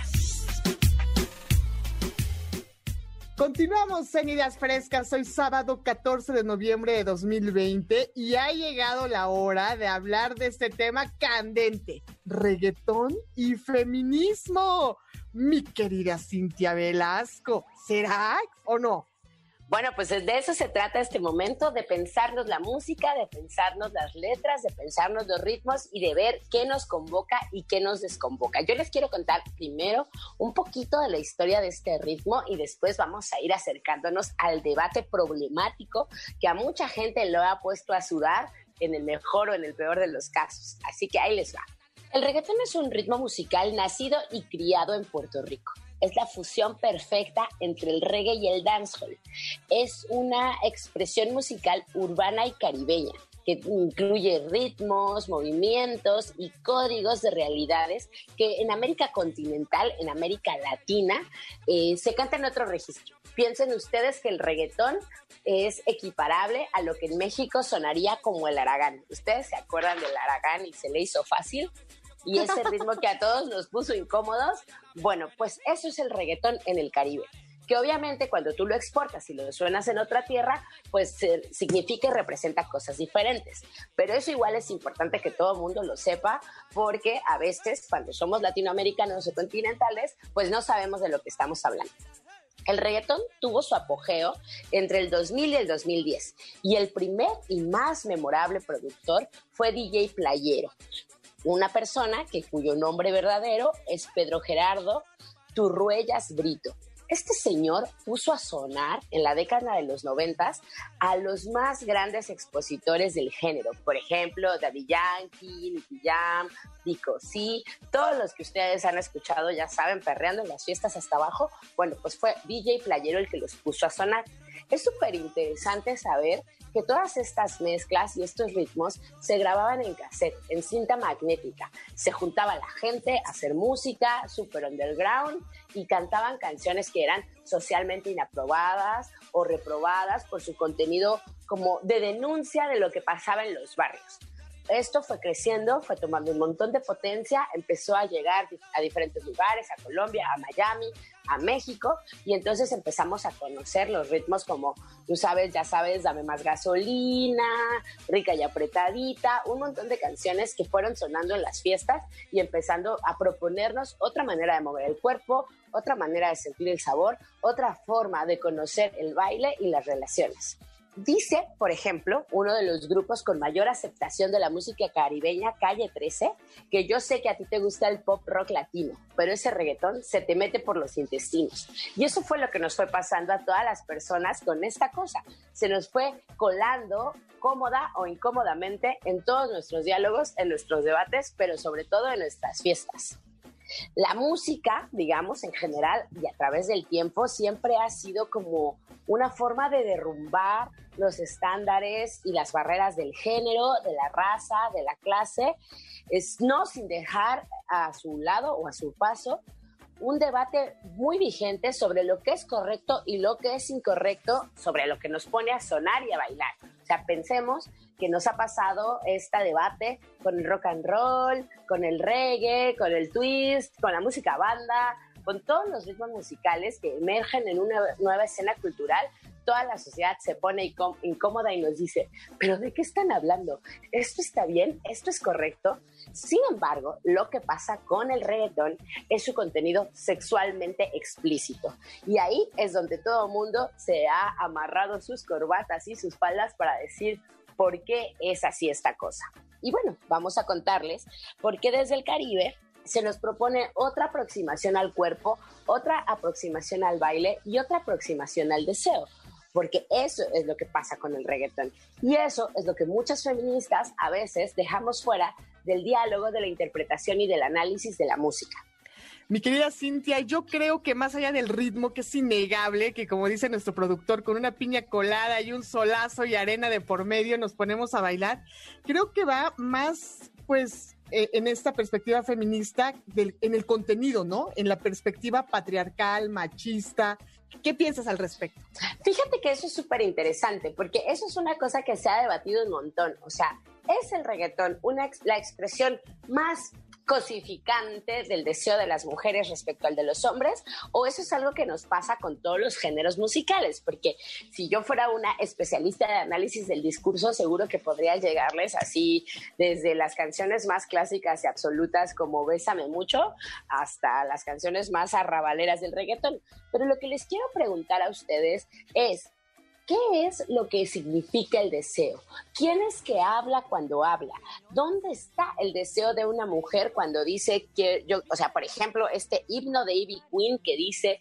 Speaker 13: Continuamos en Ideas Frescas. Hoy sábado 14 de noviembre de 2020 y ha llegado la hora de hablar de este tema candente, reggaetón y feminismo. Mi querida Cintia Velasco, ¿será o no?
Speaker 14: Bueno, pues de eso se trata este momento, de pensarnos la música, de pensarnos las letras, de pensarnos los ritmos y de ver qué nos convoca y qué nos desconvoca. Yo les quiero contar primero un poquito de la historia de este ritmo y después vamos a ir acercándonos al debate problemático que a mucha gente lo ha puesto a sudar en el mejor o en el peor de los casos. Así que ahí les va. El reggaetón es un ritmo musical nacido y criado en Puerto Rico es la fusión perfecta entre el reggae y el dancehall. Es una expresión musical urbana y caribeña que incluye ritmos, movimientos y códigos de realidades que en América continental, en América Latina, eh, se canta en otro registro. Piensen ustedes que el reggaetón es equiparable a lo que en México sonaría como el aragán. ¿Ustedes se acuerdan del aragán y se le hizo fácil? Y ese ritmo que a todos nos puso incómodos, bueno, pues eso es el reggaetón en el Caribe que obviamente cuando tú lo exportas y lo suenas en otra tierra, pues significa y representa cosas diferentes. Pero eso igual es importante que todo el mundo lo sepa, porque a veces cuando somos latinoamericanos o continentales, pues no sabemos de lo que estamos hablando. El reggaetón tuvo su apogeo entre el 2000 y el 2010 y el primer y más memorable productor fue DJ Playero, una persona que cuyo nombre verdadero es Pedro Gerardo Turruellas Brito. Este señor puso a sonar en la década de los noventas a los más grandes expositores del género. Por ejemplo, Daddy Yankee, Nicky Jam, Dico sí, todos los que ustedes han escuchado ya saben, perreando en las fiestas hasta abajo. Bueno, pues fue DJ Playero el que los puso a sonar. Es súper interesante saber que todas estas mezclas y estos ritmos se grababan en cassette, en cinta magnética. Se juntaba la gente a hacer música super underground y cantaban canciones que eran socialmente inaprobadas o reprobadas por su contenido como de denuncia de lo que pasaba en los barrios esto fue creciendo, fue tomando un montón de potencia, empezó a llegar a diferentes lugares, a Colombia, a Miami, a México, y entonces empezamos a conocer los ritmos como, tú sabes, ya sabes, dame más gasolina, rica y apretadita, un montón de canciones que fueron sonando en las fiestas y empezando a proponernos otra manera de mover el cuerpo, otra manera de sentir el sabor, otra forma de conocer el baile y las relaciones. Dice, por ejemplo, uno de los grupos con mayor aceptación de la música caribeña, Calle 13, que yo sé que a ti te gusta el pop rock latino, pero ese reggaetón se te mete por los intestinos. Y eso fue lo que nos fue pasando a todas las personas con esta cosa. Se nos fue colando cómoda o incómodamente en todos nuestros diálogos, en nuestros debates, pero sobre todo en nuestras fiestas. La música, digamos, en general y a través del tiempo, siempre ha sido como una forma de derrumbar los estándares y las barreras del género, de la raza, de la clase, es no sin dejar a su lado o a su paso un debate muy vigente sobre lo que es correcto y lo que es incorrecto, sobre lo que nos pone a sonar y a bailar. O sea, pensemos que nos ha pasado este debate con el rock and roll, con el reggae, con el twist, con la música banda, con todos los ritmos musicales que emergen en una nueva escena cultural, toda la sociedad se pone incómoda y nos dice, pero ¿de qué están hablando? ¿Esto está bien? ¿Esto es correcto? Sin embargo, lo que pasa con el reggaetón es su contenido sexualmente explícito. Y ahí es donde todo el mundo se ha amarrado sus corbatas y sus faldas para decir por qué es así esta cosa. Y bueno, vamos a contarles por qué desde el Caribe se nos propone otra aproximación al cuerpo, otra aproximación al baile y otra aproximación al deseo porque eso es lo que pasa con el reggaetón. Y eso es lo que muchas feministas a veces dejamos fuera del diálogo, de la interpretación y del análisis de la música.
Speaker 13: Mi querida Cintia, yo creo que más allá del ritmo, que es innegable, que como dice nuestro productor, con una piña colada y un solazo y arena de por medio nos ponemos a bailar, creo que va más, pues, eh, en esta perspectiva feminista, en el contenido, ¿no? En la perspectiva patriarcal, machista, ¿Qué piensas al respecto?
Speaker 14: Fíjate que eso es súper interesante, porque eso es una cosa que se ha debatido un montón. O sea, ¿es el reggaetón una, la expresión más cosificante del deseo de las mujeres respecto al de los hombres, o eso es algo que nos pasa con todos los géneros musicales, porque si yo fuera una especialista de análisis del discurso, seguro que podría llegarles así desde las canciones más clásicas y absolutas como Bésame mucho hasta las canciones más arrabaleras del reggaetón. Pero lo que les quiero preguntar a ustedes es, ¿Qué es lo que significa el deseo? ¿Quién es que habla cuando habla? ¿Dónde está el deseo de una mujer cuando dice que yo, o sea, por ejemplo, este himno de Ivy Queen que dice,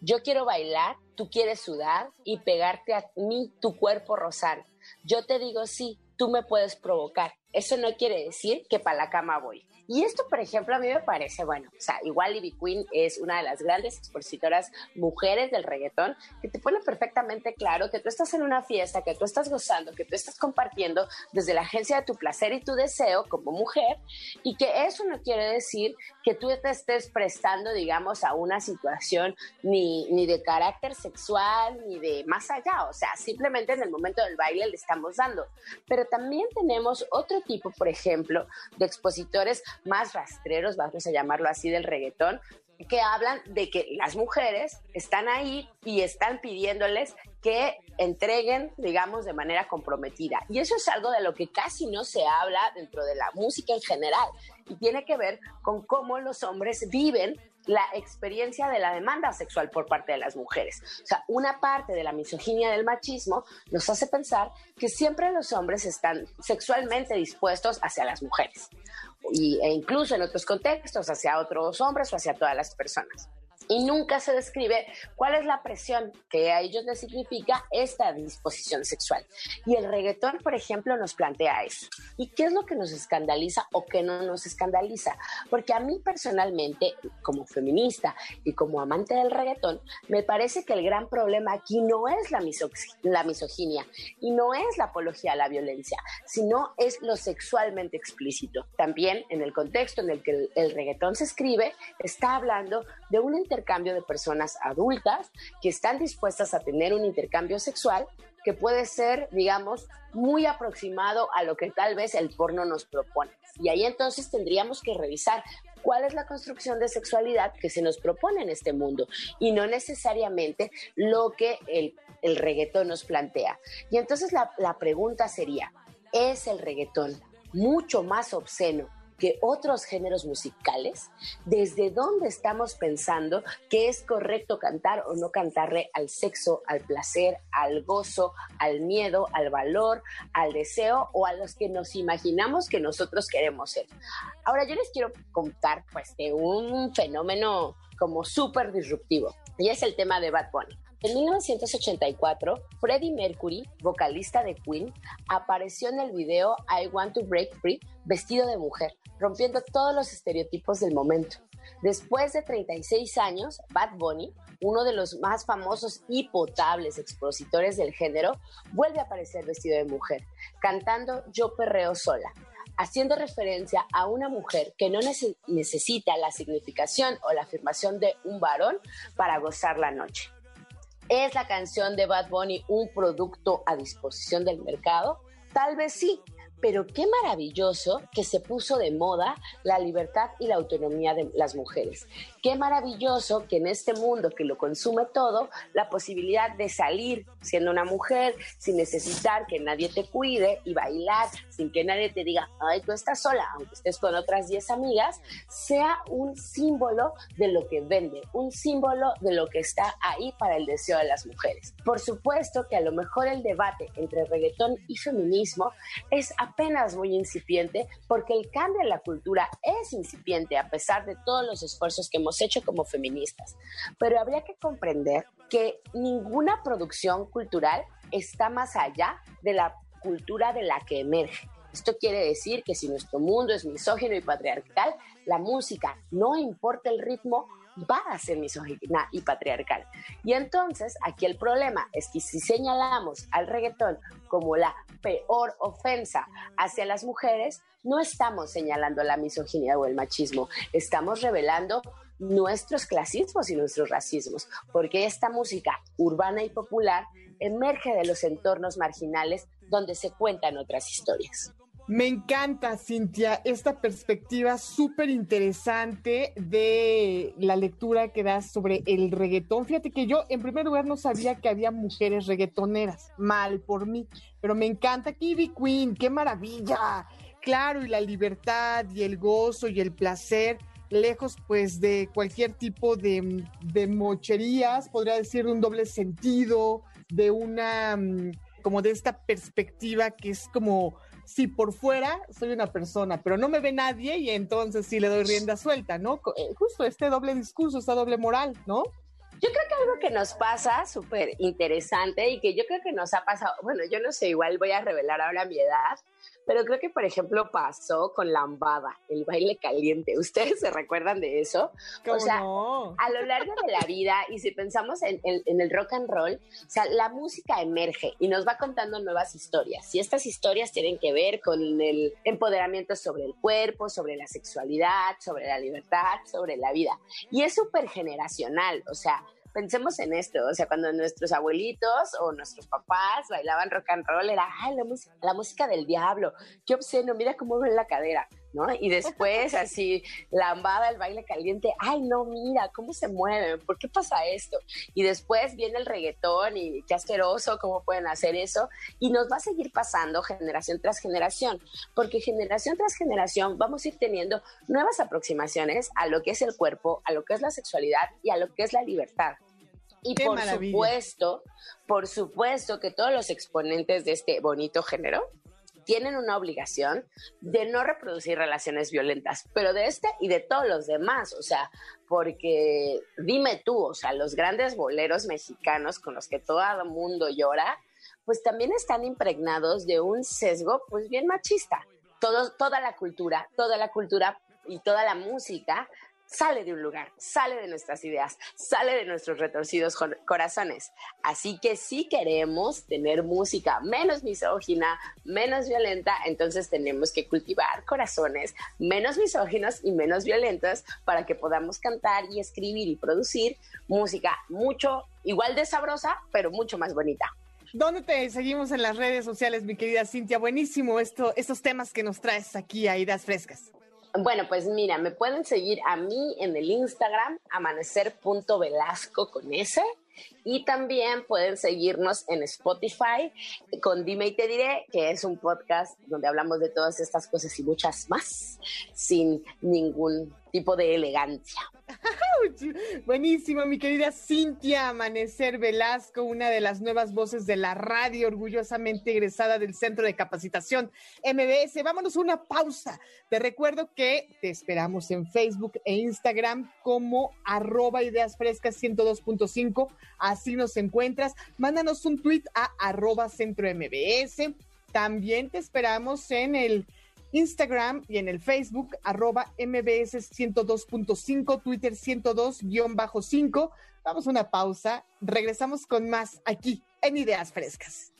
Speaker 14: yo quiero bailar, tú quieres sudar y pegarte a mí tu cuerpo rosal. Yo te digo sí, tú me puedes provocar. Eso no quiere decir que para la cama voy. Y esto, por ejemplo, a mí me parece, bueno, o sea, igual Ivy Queen es una de las grandes expositoras mujeres del reggaetón, que te pone perfectamente claro que tú estás en una fiesta, que tú estás gozando, que tú estás compartiendo desde la agencia de tu placer y tu deseo como mujer, y que eso no quiere decir que tú te estés prestando, digamos, a una situación ni, ni de carácter sexual, ni de más allá, o sea, simplemente en el momento del baile le estamos dando. Pero también tenemos otro tipo, por ejemplo, de expositores más rastreros, vamos a llamarlo así, del reggaetón, que hablan de que las mujeres están ahí y están pidiéndoles que entreguen, digamos, de manera comprometida. Y eso es algo de lo que casi no se habla dentro de la música en general y tiene que ver con cómo los hombres viven la experiencia de la demanda sexual por parte de las mujeres. O sea, una parte de la misoginia del machismo nos hace pensar que siempre los hombres están sexualmente dispuestos hacia las mujeres y, e incluso en otros contextos hacia otros hombres o hacia todas las personas y nunca se describe cuál es la presión que a ellos les significa esta disposición sexual. Y el reggaetón, por ejemplo, nos plantea eso. ¿Y qué es lo que nos escandaliza o qué no nos escandaliza? Porque a mí personalmente, como feminista y como amante del reggaetón, me parece que el gran problema aquí no es la, la misoginia y no es la apología a la violencia, sino es lo sexualmente explícito. También en el contexto en el que el, el se escribe, está hablando de una inter intercambio de personas adultas que están dispuestas a tener un intercambio sexual que puede ser, digamos, muy aproximado a lo que tal vez el porno nos propone. Y ahí entonces tendríamos que revisar cuál es la construcción de sexualidad que se nos propone en este mundo y no necesariamente lo que el, el reggaetón nos plantea. Y entonces la, la pregunta sería, ¿es el reggaetón mucho más obsceno que otros géneros musicales? ¿Desde dónde estamos pensando que es correcto cantar o no cantarle al sexo, al placer, al gozo, al miedo, al valor, al deseo o a los que nos imaginamos que nosotros queremos ser? Ahora yo les quiero contar pues de un fenómeno como súper disruptivo y es el tema de Bad Bunny. En 1984, Freddie Mercury, vocalista de Queen, apareció en el video I Want to Break Free vestido de mujer, rompiendo todos los estereotipos del momento. Después de 36 años, Bad Bunny, uno de los más famosos y potables expositores del género, vuelve a aparecer vestido de mujer, cantando Yo perreo sola, haciendo referencia a una mujer que no necesita la significación o la afirmación de un varón para gozar la noche. ¿Es la canción de Bad Bunny un producto a disposición del mercado? Tal vez sí, pero qué maravilloso que se puso de moda la libertad y la autonomía de las mujeres. Qué maravilloso que en este mundo que lo consume todo, la posibilidad de salir siendo una mujer sin necesitar que nadie te cuide y bailar sin que nadie te diga, ay, tú estás sola, aunque estés con otras 10 amigas, sea un símbolo de lo que vende, un símbolo de lo que está ahí para el deseo de las mujeres. Por supuesto que a lo mejor el debate entre reggaetón y feminismo es apenas muy incipiente porque el cambio en la cultura es incipiente a pesar de todos los esfuerzos que hemos hecho como feministas. Pero habría que comprender que ninguna producción cultural está más allá de la cultura de la que emerge. Esto quiere decir que si nuestro mundo es misógino y patriarcal, la música, no importa el ritmo, va a ser misógina y patriarcal. Y entonces aquí el problema es que si señalamos al reggaetón como la peor ofensa hacia las mujeres, no estamos señalando la misoginia o el machismo, estamos revelando nuestros clasismos y nuestros racismos, porque esta música urbana y popular emerge de los entornos marginales donde se cuentan otras historias.
Speaker 13: Me encanta, Cintia, esta perspectiva súper interesante de la lectura que das sobre el reggaetón. Fíjate que yo, en primer lugar, no sabía que había mujeres reggaetoneras. Mal por mí. Pero me encanta Kiwi Queen, qué maravilla. Claro, y la libertad y el gozo y el placer, lejos pues de cualquier tipo de, de mocherías, podría decir de un doble sentido, de una, mm, como de esta perspectiva que es como si por fuera soy una persona, pero no me ve nadie y entonces sí le doy rienda suelta, ¿no? Eh, justo este doble discurso, esta doble moral, ¿no?
Speaker 14: Yo creo que algo que nos pasa súper interesante y que yo creo que nos ha pasado, bueno, yo no sé, igual voy a revelar ahora mi edad, pero creo que, por ejemplo, pasó con Lambada, el baile caliente. ¿Ustedes se recuerdan de eso? O sea, a lo largo de la vida, y si pensamos en, el rock and roll, o sea, la música emerge y nos va contando nuevas historias. Y estas historias tienen que ver con el empoderamiento sobre el cuerpo, sobre la sexualidad, sobre la libertad, sobre la vida. Y es súper generacional, o sea, pensemos en esto, o sea, cuando nuestros abuelitos o nuestros papás bailaban rock and roll, era, ay, la música, la música del diablo, qué obsceno, mira cómo ven la cadera. ¿No? Y después así, lambada, el baile caliente, ay no, mira, cómo se mueven, ¿por qué pasa esto? Y después viene el reggaetón y qué asqueroso, cómo pueden hacer eso. Y nos va a seguir pasando generación tras generación, porque generación tras generación vamos a ir teniendo nuevas aproximaciones a lo que es el cuerpo, a lo que es la sexualidad y a lo que es la libertad. Y por supuesto, por supuesto que todos los exponentes de este bonito género tienen una obligación de no reproducir relaciones violentas, pero de este y de todos los demás, o sea, porque dime tú, o sea, los grandes boleros mexicanos con los que todo el mundo llora, pues también están impregnados de un sesgo, pues bien machista. Todo, toda la cultura, toda la cultura y toda la música sale de un lugar, sale de nuestras ideas, sale de nuestros retorcidos corazones. Así que si queremos tener música menos misógina, menos violenta, entonces tenemos que cultivar corazones menos misóginos y menos violentos para que podamos cantar y escribir y producir música mucho igual de sabrosa, pero mucho más bonita.
Speaker 13: ¿Dónde te seguimos en las redes sociales, mi querida Cintia? Buenísimo esto, estos temas que nos traes aquí a Ideas Frescas.
Speaker 14: Bueno, pues mira, me pueden seguir a mí en el Instagram, amanecer.velasco con S. Y también pueden seguirnos en Spotify con Dime y Te Diré, que es un podcast donde hablamos de todas estas cosas y muchas más sin ningún tipo de elegancia.
Speaker 13: Buenísimo, mi querida Cintia Amanecer Velasco, una de las nuevas voces de la radio, orgullosamente egresada del Centro de Capacitación MBS. Vámonos a una pausa. Te recuerdo que te esperamos en Facebook e Instagram como arroba ideas frescas 102.5. Así nos encuentras. Mándanos un tweet a arroba centro MBS. También te esperamos en el Instagram y en el Facebook, arroba MBS 102.5, Twitter 102-5. Vamos a una pausa, regresamos con más aquí en Ideas Frescas.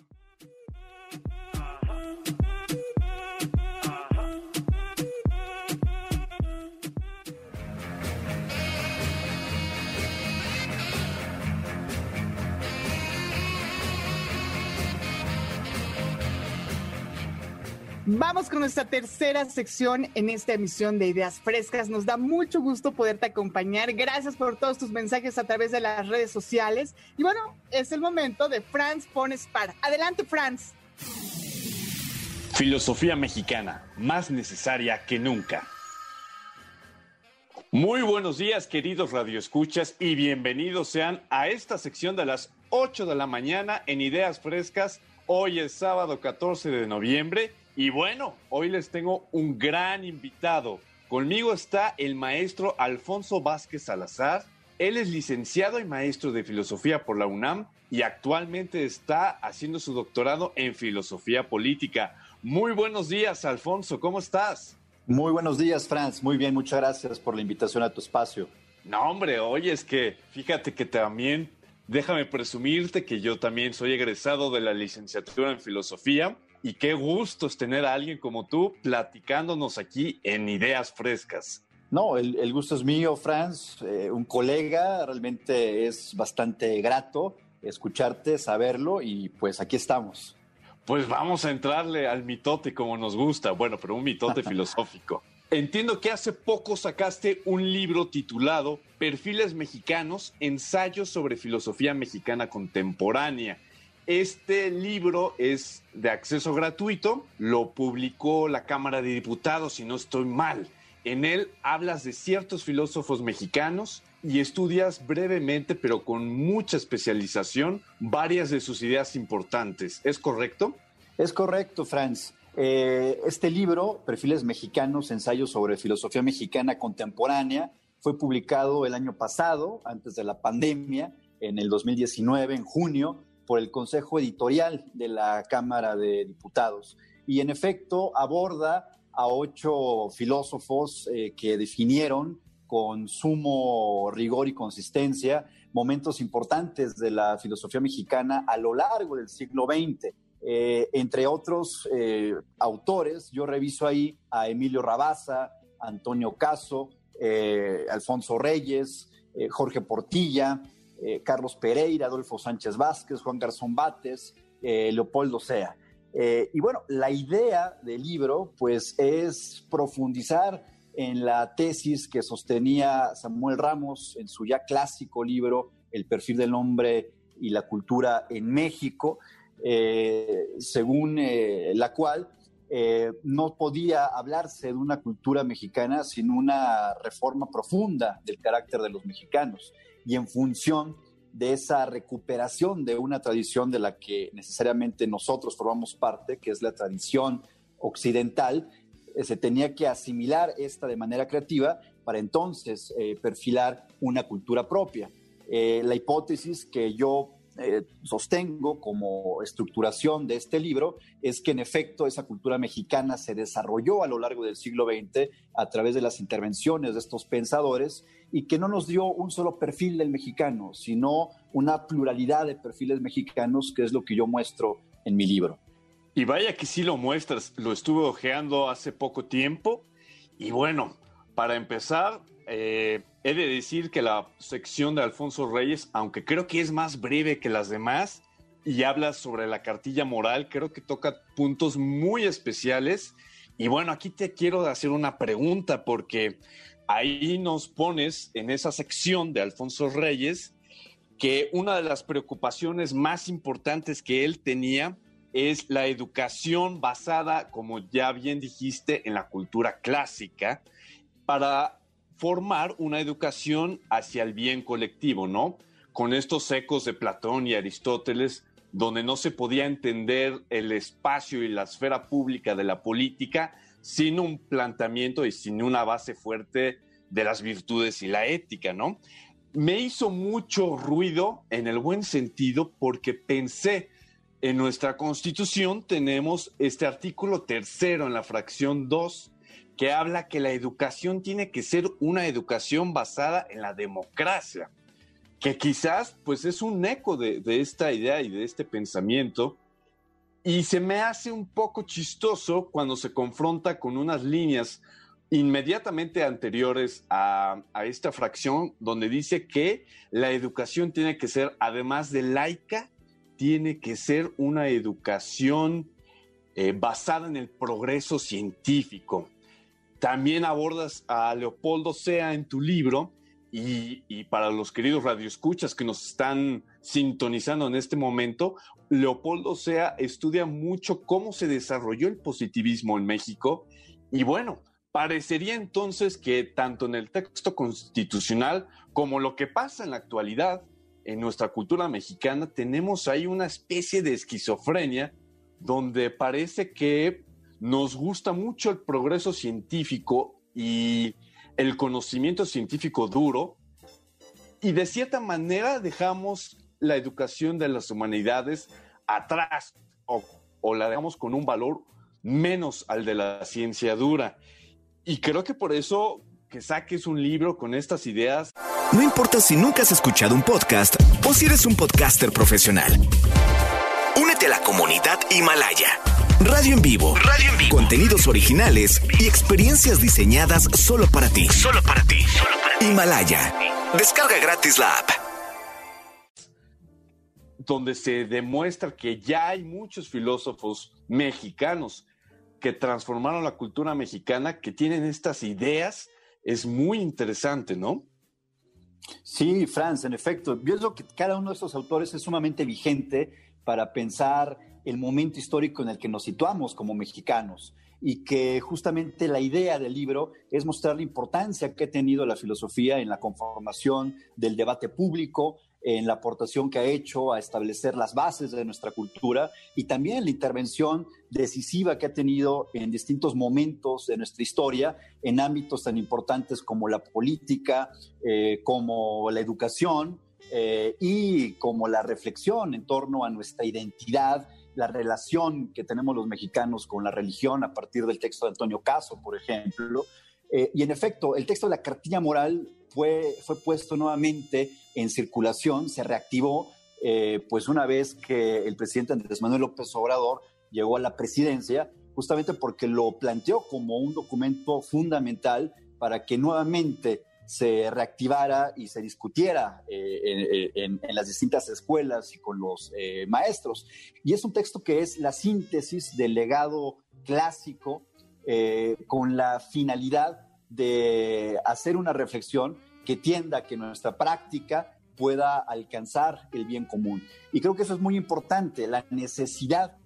Speaker 13: Vamos con nuestra tercera sección en esta emisión de Ideas Frescas. Nos da mucho gusto poderte acompañar. Gracias por todos tus mensajes a través de las redes sociales. Y bueno, es el momento de Franz Pones para. Adelante, Franz.
Speaker 16: Filosofía mexicana, más necesaria que nunca. Muy buenos días, queridos radioescuchas, y bienvenidos sean a esta sección de las 8 de la mañana en Ideas Frescas. Hoy es sábado 14 de noviembre y bueno, hoy les tengo un gran invitado. Conmigo está el maestro Alfonso Vázquez Salazar. Él es licenciado y maestro de filosofía por la UNAM y actualmente está haciendo su doctorado en filosofía política. Muy buenos días, Alfonso, ¿cómo estás?
Speaker 19: Muy buenos días, Franz. Muy bien, muchas gracias por la invitación a tu espacio.
Speaker 16: No, hombre, oye, es que fíjate que también, déjame presumirte que yo también soy egresado de la licenciatura en filosofía y qué gusto es tener a alguien como tú platicándonos aquí en Ideas Frescas.
Speaker 19: No, el, gusto es mío, Franz, eh, un colega, realmente es bastante grato escucharte, saberlo y pues aquí estamos.
Speaker 16: Pues vamos a entrarle al mitote como nos gusta, bueno, pero un mitote filosófico. Entiendo que hace poco sacaste un libro titulado Perfiles Mexicanos, ensayos sobre filosofía mexicana contemporánea. Este libro es de acceso gratuito, lo publicó la Cámara de Diputados, si no estoy mal. En él hablas de ciertos filósofos mexicanos y estudias brevemente, pero con mucha especialización, varias de sus ideas importantes. ¿Es correcto?
Speaker 19: Es correcto, Franz. Eh, este libro, Perfiles Mexicanos, Ensayos sobre Filosofía Mexicana Contemporánea, fue publicado el año pasado, antes de la pandemia, en el 2019, en junio, por el Consejo Editorial de la Cámara de Diputados. Y en efecto aborda a ocho filósofos eh, que definieron con sumo rigor y consistencia momentos importantes de la filosofía mexicana a lo largo del siglo XX. Eh, entre otros eh, autores, yo reviso ahí a Emilio Rabasa, Antonio Caso, Alfonso Reyes, Jorge Portilla, eh, Carlos Pereira, Adolfo Sánchez Vázquez, Juan Garzón Bates, eh, Leopoldo Sea. Eh, y bueno, la idea del libro pues es profundizar en la tesis que sostenía Samuel Ramos en su ya clásico libro El perfil del hombre y la cultura en México, según la cual no podía hablarse de una cultura mexicana sin una reforma profunda del carácter de los mexicanos y en función de esa recuperación de una tradición de la que necesariamente nosotros formamos parte, que es la tradición occidental, eh, se tenía que asimilar esta de manera creativa para entonces eh, perfilar una cultura propia. Eh, la hipótesis que yo eh, sostengo como estructuración de este libro es que en efecto esa cultura mexicana se desarrolló a lo largo del siglo XX a través de las intervenciones de estos pensadores y que no nos dio un solo perfil del mexicano, sino una pluralidad de perfiles mexicanos, que es lo que yo muestro en mi libro.
Speaker 16: Y vaya que sí lo muestras, lo estuve ojeando hace poco tiempo y bueno, para empezar, eh, he de decir que la sección de Alfonso Reyes, aunque creo que es más breve que las demás y habla sobre la cartilla moral, creo que toca puntos muy especiales. Y bueno, aquí te quiero hacer una pregunta porque ahí nos pones en esa sección de Alfonso Reyes que una de las preocupaciones más importantes que él tenía es la educación basada, como ya bien dijiste, en la cultura clásica, para formar una educación hacia el bien colectivo, ¿no? Con estos ecos de Platón y Aristóteles, donde no se podía entender el espacio y la esfera pública de la política sin un planteamiento y sin una base fuerte de las virtudes y la ética, ¿no? Me hizo mucho ruido en el buen sentido porque pensé, en nuestra constitución tenemos este artículo tercero en la fracción 2 que habla que la educación tiene que ser una educación basada en la democracia, que quizás pues es un eco de, de esta idea y de este pensamiento, y se me hace un poco chistoso cuando se confronta con unas líneas inmediatamente anteriores a, a, esta fracción, donde dice que la educación tiene que ser, además de laica, tiene que ser una educación eh, basada en el progreso científico. También abordas a Leopoldo Sea en tu libro y, para los queridos radioescuchas que nos están sintonizando en este momento, Leopoldo Sea estudia mucho cómo se desarrolló el positivismo en México y bueno, parecería entonces que tanto en el texto constitucional como lo que pasa en la actualidad en nuestra cultura mexicana tenemos ahí una especie de esquizofrenia donde parece que nos gusta mucho el progreso científico y el conocimiento científico duro y de cierta manera dejamos la educación de las humanidades atrás o, la dejamos con un valor menos al de la ciencia dura. Y creo que por eso que saques un libro con estas ideas.
Speaker 20: No importa si nunca has escuchado un podcast o si eres un podcaster profesional. Únete a la comunidad Himalaya. Radio en vivo. Radio en vivo. Contenidos originales y experiencias diseñadas solo para ti. Solo para ti. Solo para ti. Himalaya. Descarga gratis la app.
Speaker 16: Donde se demuestra que ya hay muchos filósofos mexicanos que transformaron la cultura mexicana, que tienen estas ideas, es muy interesante, ¿no?
Speaker 19: Sí, Franz, en efecto. Yo creo que cada uno de estos autores es sumamente vigente para pensar el momento histórico en el que nos situamos como mexicanos y que justamente la idea del libro es mostrar la importancia que ha tenido la filosofía en la conformación del debate público, en la aportación que ha hecho a establecer las bases de nuestra cultura y también la intervención decisiva que ha tenido en distintos momentos de nuestra historia en ámbitos tan importantes como la política, eh, como la educación eh, y como la reflexión en torno a nuestra identidad, la relación que tenemos los mexicanos con la religión a partir del texto de Antonio Caso, por ejemplo. Eh, y en efecto, el texto de la cartilla moral fue, fue puesto nuevamente en circulación, se reactivó, eh, pues una vez que el presidente Andrés Manuel López Obrador llegó a la presidencia, justamente porque lo planteó como un documento fundamental para que nuevamente se reactivara y se discutiera eh, en, en, las distintas escuelas y con los eh, maestros. Y es un texto que es la síntesis del legado clásico eh, con la finalidad de hacer una reflexión que tienda a que nuestra práctica pueda alcanzar el bien común. Y creo que eso es muy importante, la necesidad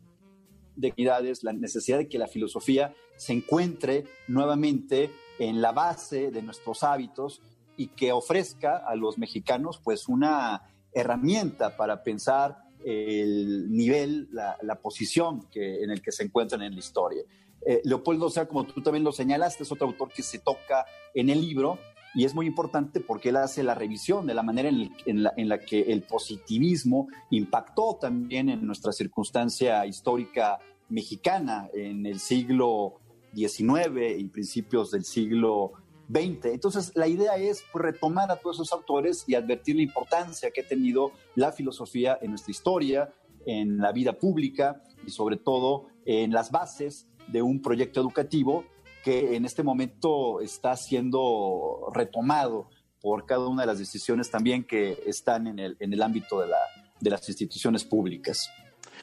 Speaker 19: de equidades, la necesidad de que la filosofía se encuentre nuevamente en la base de nuestros hábitos y que ofrezca a los mexicanos pues una herramienta para pensar el nivel, la, la posición que, en el que se encuentran en la historia. Eh, Leopoldo, o sea, como tú también lo señalaste, es otro autor que se toca en el libro y es muy importante porque él hace la revisión de la manera en, el, en, la, en la que el positivismo impactó también en nuestra circunstancia histórica mexicana en el siglo XIX y principios del siglo XX. Entonces, la idea es pues, retomar a todos esos autores y advertir la importancia que ha tenido la filosofía en nuestra historia, en la vida pública y sobre todo en las bases de un proyecto educativo que en este momento está siendo retomado por cada una de las decisiones también que están en el, en el ámbito de, la, de las instituciones públicas.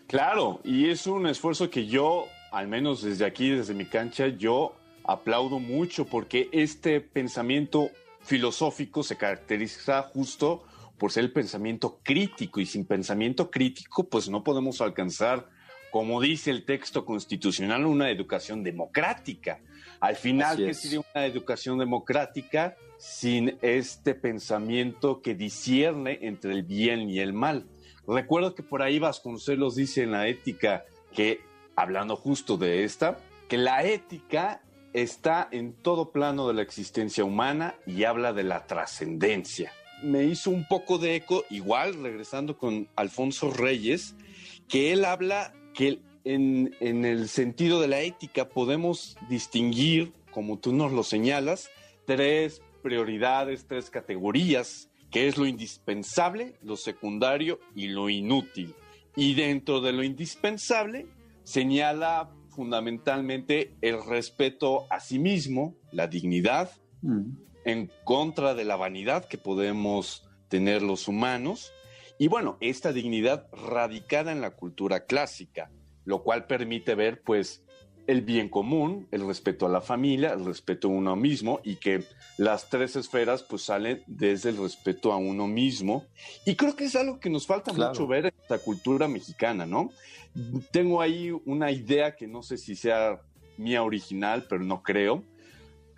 Speaker 16: Claro, y es un esfuerzo que yo, al menos desde aquí, desde mi cancha, yo aplaudo mucho porque este pensamiento filosófico se caracteriza justo por ser el pensamiento crítico y sin pensamiento crítico pues no podemos alcanzar, como dice el texto constitucional, una educación democrática. Al final, ¿qué sería una educación democrática sin este pensamiento que discierne entre el bien y el mal? Recuerdo que por ahí Vasconcelos dice en la ética que, hablando justo de esta, que la ética está en todo plano de la existencia humana y habla de la trascendencia. Me hizo un poco de eco, igual regresando con Alfonso Reyes, que él habla que en, en el sentido de la ética podemos distinguir, como tú nos lo señalas, tres prioridades, tres categorías, que es lo indispensable, lo secundario y lo inútil. Y dentro de lo indispensable señala fundamentalmente el respeto a sí mismo, la dignidad, en contra de la vanidad que podemos tener los humanos. Y bueno, esta dignidad radicada en la cultura clásica, lo cual permite ver pues el bien común, el respeto a la familia, el respeto a uno mismo y que las tres esferas pues salen desde el respeto a uno mismo. Y creo que es algo que nos falta mucho ver en esta cultura mexicana, ¿no? Tengo ahí una idea que no sé si sea mía original, pero no creo,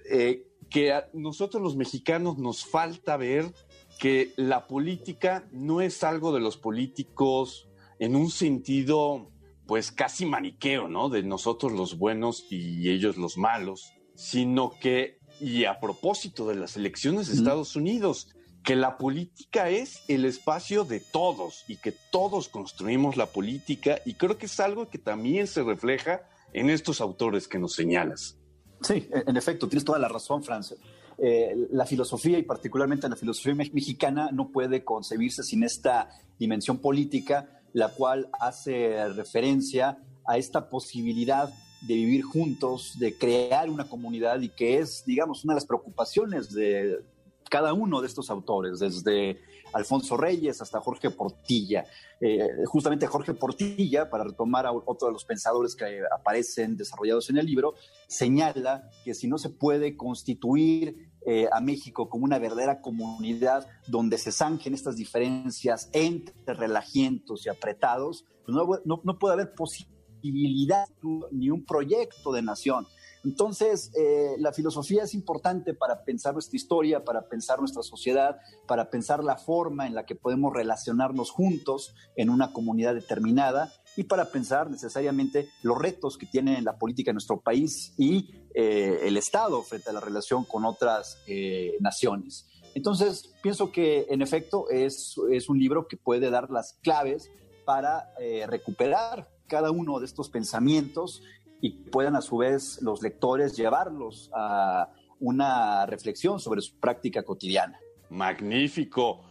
Speaker 16: eh, que a nosotros los mexicanos nos falta ver que la política no es algo de los políticos en un sentido pues casi maniqueo, ¿no? De nosotros los buenos y ellos los malos, sino que, y a propósito de las elecciones de Estados Unidos, que la política es el espacio de todos y que todos construimos la política y creo que es algo que también se refleja en estos autores que nos señalas.
Speaker 19: Sí, en efecto, tienes toda la razón, Franz. Eh, la filosofía y particularmente la filosofía mexicana no puede concebirse sin esta dimensión política, la cual hace referencia a esta posibilidad de vivir juntos, de crear una comunidad y que es, digamos, una de las preocupaciones de cada uno de estos autores, desde Alfonso Reyes hasta Jorge Portilla. Eh, justamente Jorge Portilla, para retomar a otro de los pensadores que aparecen desarrollados en el libro, señala que si no se puede constituir eh, a México como una verdadera comunidad donde se zanjen estas diferencias entre relajientos y apretados, pues no, no puede haber posibilidad ni un proyecto de nación. Entonces, eh, la filosofía es importante para pensar nuestra historia, para pensar nuestra sociedad, para pensar la forma en la que podemos relacionarnos juntos en una comunidad determinada y para pensar necesariamente los retos que tiene la política en nuestro país y eh, el Estado frente a la relación con otras eh, naciones. Entonces, pienso que en efecto es, es, un libro que puede dar las claves para recuperar cada uno de estos pensamientos y puedan a su vez los lectores llevarlos a una reflexión sobre su práctica cotidiana.
Speaker 16: Magnífico.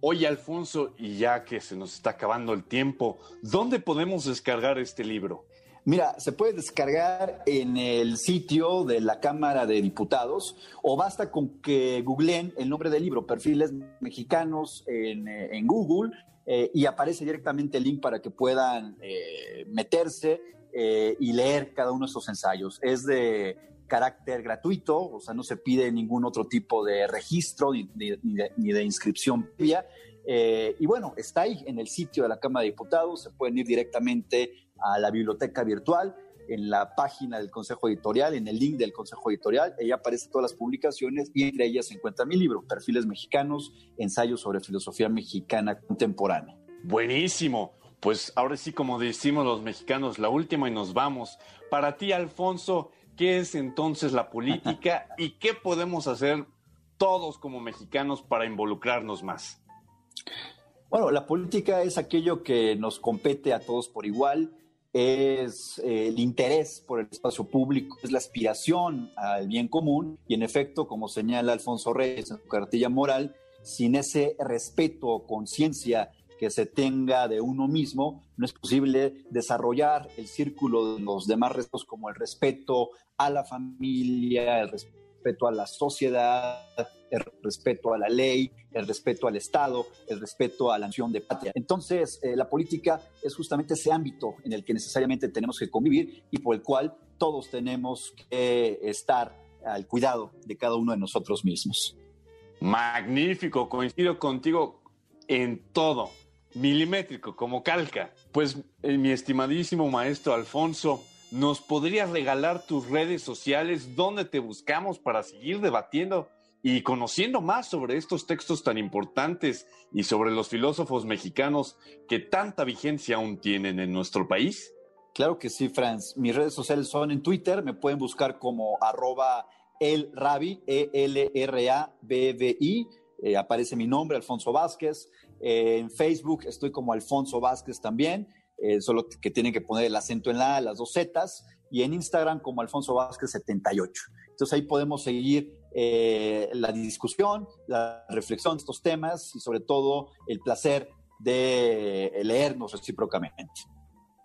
Speaker 16: Oye, Alfonso, y ya que se nos está acabando el tiempo, ¿dónde podemos descargar este libro?
Speaker 19: Mira, se puede descargar en el sitio de la Cámara de Diputados o basta con que googleen el nombre del libro, Perfiles Mexicanos en, eh, Google, eh, y aparece directamente el link para que puedan eh, meterse y leer cada uno de esos ensayos. Es de carácter gratuito, o sea, no se pide ningún otro tipo de registro ni, de, inscripción previa. Eh, y bueno, está ahí en el sitio de la Cámara de Diputados, se pueden ir directamente a la biblioteca virtual, en la página del Consejo Editorial, en el link del Consejo Editorial, ahí aparecen todas las publicaciones y entre ellas se encuentra mi libro, Perfiles Mexicanos, Ensayos sobre Filosofía Mexicana Contemporánea.
Speaker 16: Buenísimo. Pues ahora sí, como decimos los mexicanos, la última y nos vamos. Para ti, Alfonso, ¿qué es entonces la política y qué podemos hacer todos como mexicanos para involucrarnos más?
Speaker 19: Bueno, la política es aquello que nos compete a todos por igual, es eh, el interés por el espacio público, es la aspiración al bien común y en efecto, como señala Alfonso Reyes en su cartilla moral, sin ese respeto o conciencia que se tenga de uno mismo, no es posible desarrollar el círculo de los demás restos como el respeto a la familia, el respeto a la sociedad, el respeto a la ley, el respeto al Estado, el respeto a la nación de patria. Entonces, eh, la política es justamente ese ámbito en el que necesariamente tenemos que convivir y por el cual todos tenemos que estar al cuidado de cada uno de nosotros mismos.
Speaker 16: Magnífico, coincido contigo en todo, milimétrico, como calca. Pues eh, mi estimadísimo maestro Alfonso, ¿nos podrías regalar tus redes sociales donde te buscamos para seguir debatiendo y conociendo más sobre estos textos tan importantes y sobre los filósofos mexicanos que tanta vigencia aún tienen en nuestro país?
Speaker 19: Claro que sí, Franz. Mis redes sociales son en Twitter, me pueden buscar como arroba el Rabi, E-L-R-A-B-B-I. Eh, aparece mi nombre, Alfonso Vázquez. Eh, en Facebook estoy como Alfonso Vázquez también, eh, solo que tienen que poner el acento en la las dos Zetas. Y en Instagram como Alfonso Vázquez 78. Entonces ahí podemos seguir la discusión, la reflexión de estos temas y sobre todo el placer de leernos recíprocamente.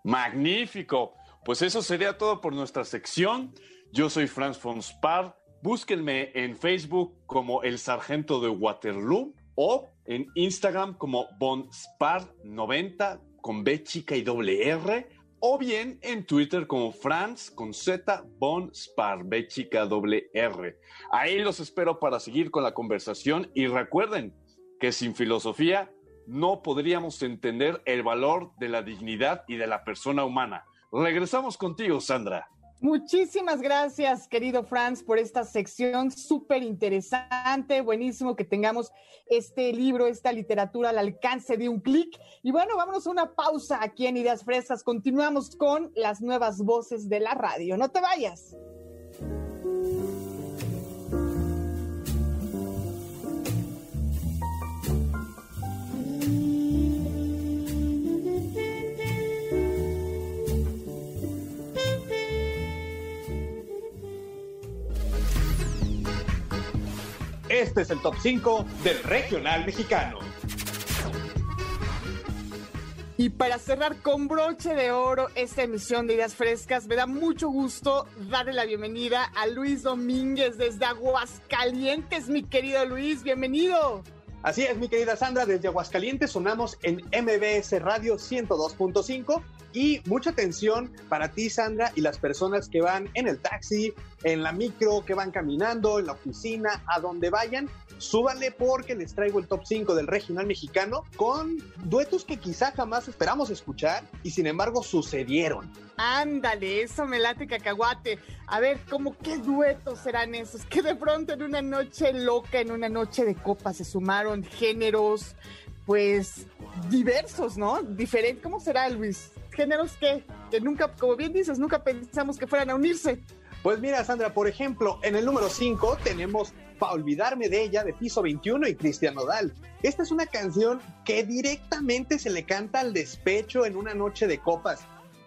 Speaker 16: Magnífico. Pues eso sería todo por nuestra sección. Yo soy Franz von Spar. Búsquenme en Facebook como el Sargento de Waterloo o en Instagram como bonspar90 con B chica y doble R o bien en Twitter como Franz con Z Bonspar chica doble R. Ahí los espero para seguir con la conversación y recuerden que sin filosofía no podríamos entender el valor de la dignidad y de la persona humana. Regresamos contigo, Sandra.
Speaker 13: Muchísimas gracias, querido Franz, por esta sección súper interesante. Buenísimo que tengamos este libro, esta literatura al alcance de un clic. Y bueno, vámonos a una pausa aquí en Ideas Frescas. Continuamos con las nuevas voces de la radio. No te vayas.
Speaker 17: Este es el top 5 del regional mexicano.
Speaker 13: Y para cerrar con broche de oro esta emisión de Ideas Frescas, me da mucho gusto darle la bienvenida a Luis Domínguez desde Aguascalientes, mi querido Luis, bienvenido.
Speaker 17: Así es, mi querida Sandra, desde Aguascalientes sonamos en MBS Radio 102.5 y mucha atención para ti, Sandra, y las personas que van en el taxi, en la micro, que van caminando, en la oficina, a donde vayan. Súbanle porque les traigo el top 5 del regional mexicano con duetos que quizá jamás esperamos escuchar y sin embargo sucedieron.
Speaker 13: Ándale, eso me late cacahuate. A ver, ¿cómo qué duetos serán esos? Que de pronto en una noche loca, en una noche de copas se sumaron géneros, pues diversos, ¿no? Diferente. ¿Cómo será, Luis? Géneros que, que nunca, como bien dices, nunca pensamos que fueran a unirse.
Speaker 17: Pues mira, Sandra, por ejemplo, en el número 5 tenemos Pa' olvidarme de ella de Piso 21 y Cristian Nodal. Esta es una canción que directamente se le canta al despecho en una noche de copas.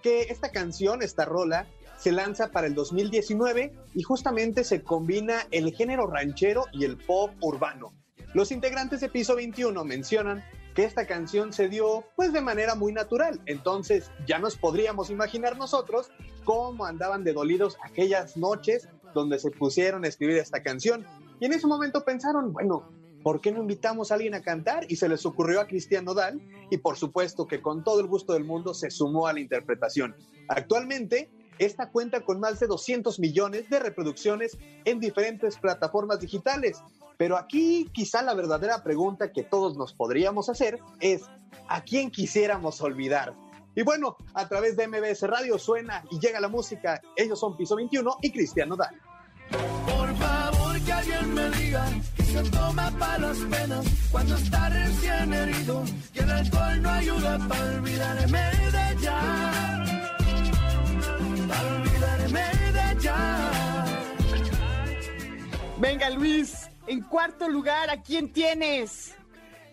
Speaker 17: Que esta canción, esta rola, se lanza para el 2019 y justamente se combina el género ranchero y el pop urbano. Los integrantes de Piso 21 mencionan que esta canción se dio pues de manera muy natural. Entonces ya nos podríamos imaginar nosotros cómo andaban de dolidos aquellas noches donde se pusieron a escribir esta canción. Y en ese momento pensaron, bueno, ¿por qué no invitamos a alguien a cantar? Y se les ocurrió a Cristian Nodal y por supuesto que con todo el gusto del mundo se sumó a la interpretación. Actualmente, esta cuenta con más de 200 millones de reproducciones en diferentes plataformas digitales pero aquí quizá la verdadera pregunta que todos nos podríamos hacer es, ¿a quién quisiéramos olvidar? Y bueno, a través de MBS Radio suena y llega la música. Ellos son Piso 21 y Cristiano Dal.
Speaker 9: Por favor que alguien me diga que se toma para las penas cuando está recién herido y el alcohol no ayuda para olvidarme de ya. Para olvidarme de ya.
Speaker 13: Venga Luis, en cuarto lugar, ¿a quién tienes?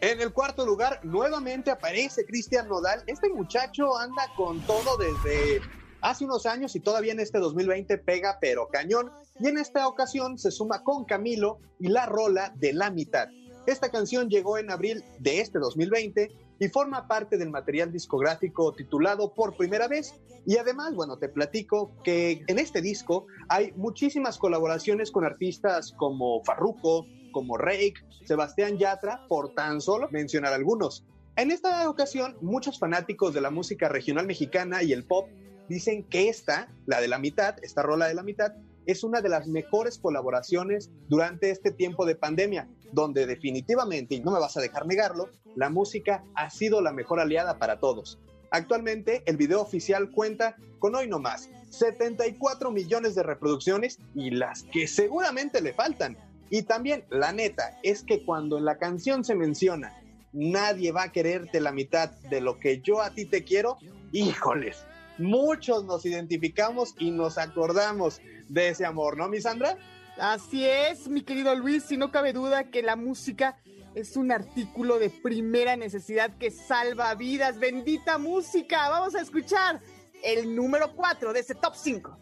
Speaker 17: En el cuarto lugar, nuevamente aparece Cristian Nodal. Este muchacho anda con todo desde hace unos años y todavía en este 2020 pega pero cañón. Y en esta ocasión se suma con Camilo y la rola de la mitad. Esta canción llegó en abril de este 2020 y forma parte del material discográfico titulado Por Primera Vez. Y además, bueno, te platico que en este disco hay muchísimas colaboraciones con artistas como Farruko, como Rake, Sebastián Yatra, por tan solo mencionar algunos. En esta ocasión, muchos fanáticos de la música regional mexicana y el pop dicen que esta, la de la mitad, esta rola de la mitad, es una de las mejores colaboraciones durante este tiempo de pandemia, donde definitivamente, y no me vas a dejar negarlo, la música ha sido la mejor aliada para todos. Actualmente, el video oficial cuenta con hoy nomás 74 millones de reproducciones y las que seguramente le faltan. Y también, la neta, es que cuando en la canción se menciona nadie va a quererte la mitad de lo que yo a ti te quiero, híjoles, muchos nos identificamos y nos acordamos de ese amor, ¿no, mi Sandra?
Speaker 13: Así es, mi querido Luis, y no cabe duda que la música es un artículo de primera necesidad que salva vidas. Bendita música. Vamos a escuchar el número 4 de ese top 5.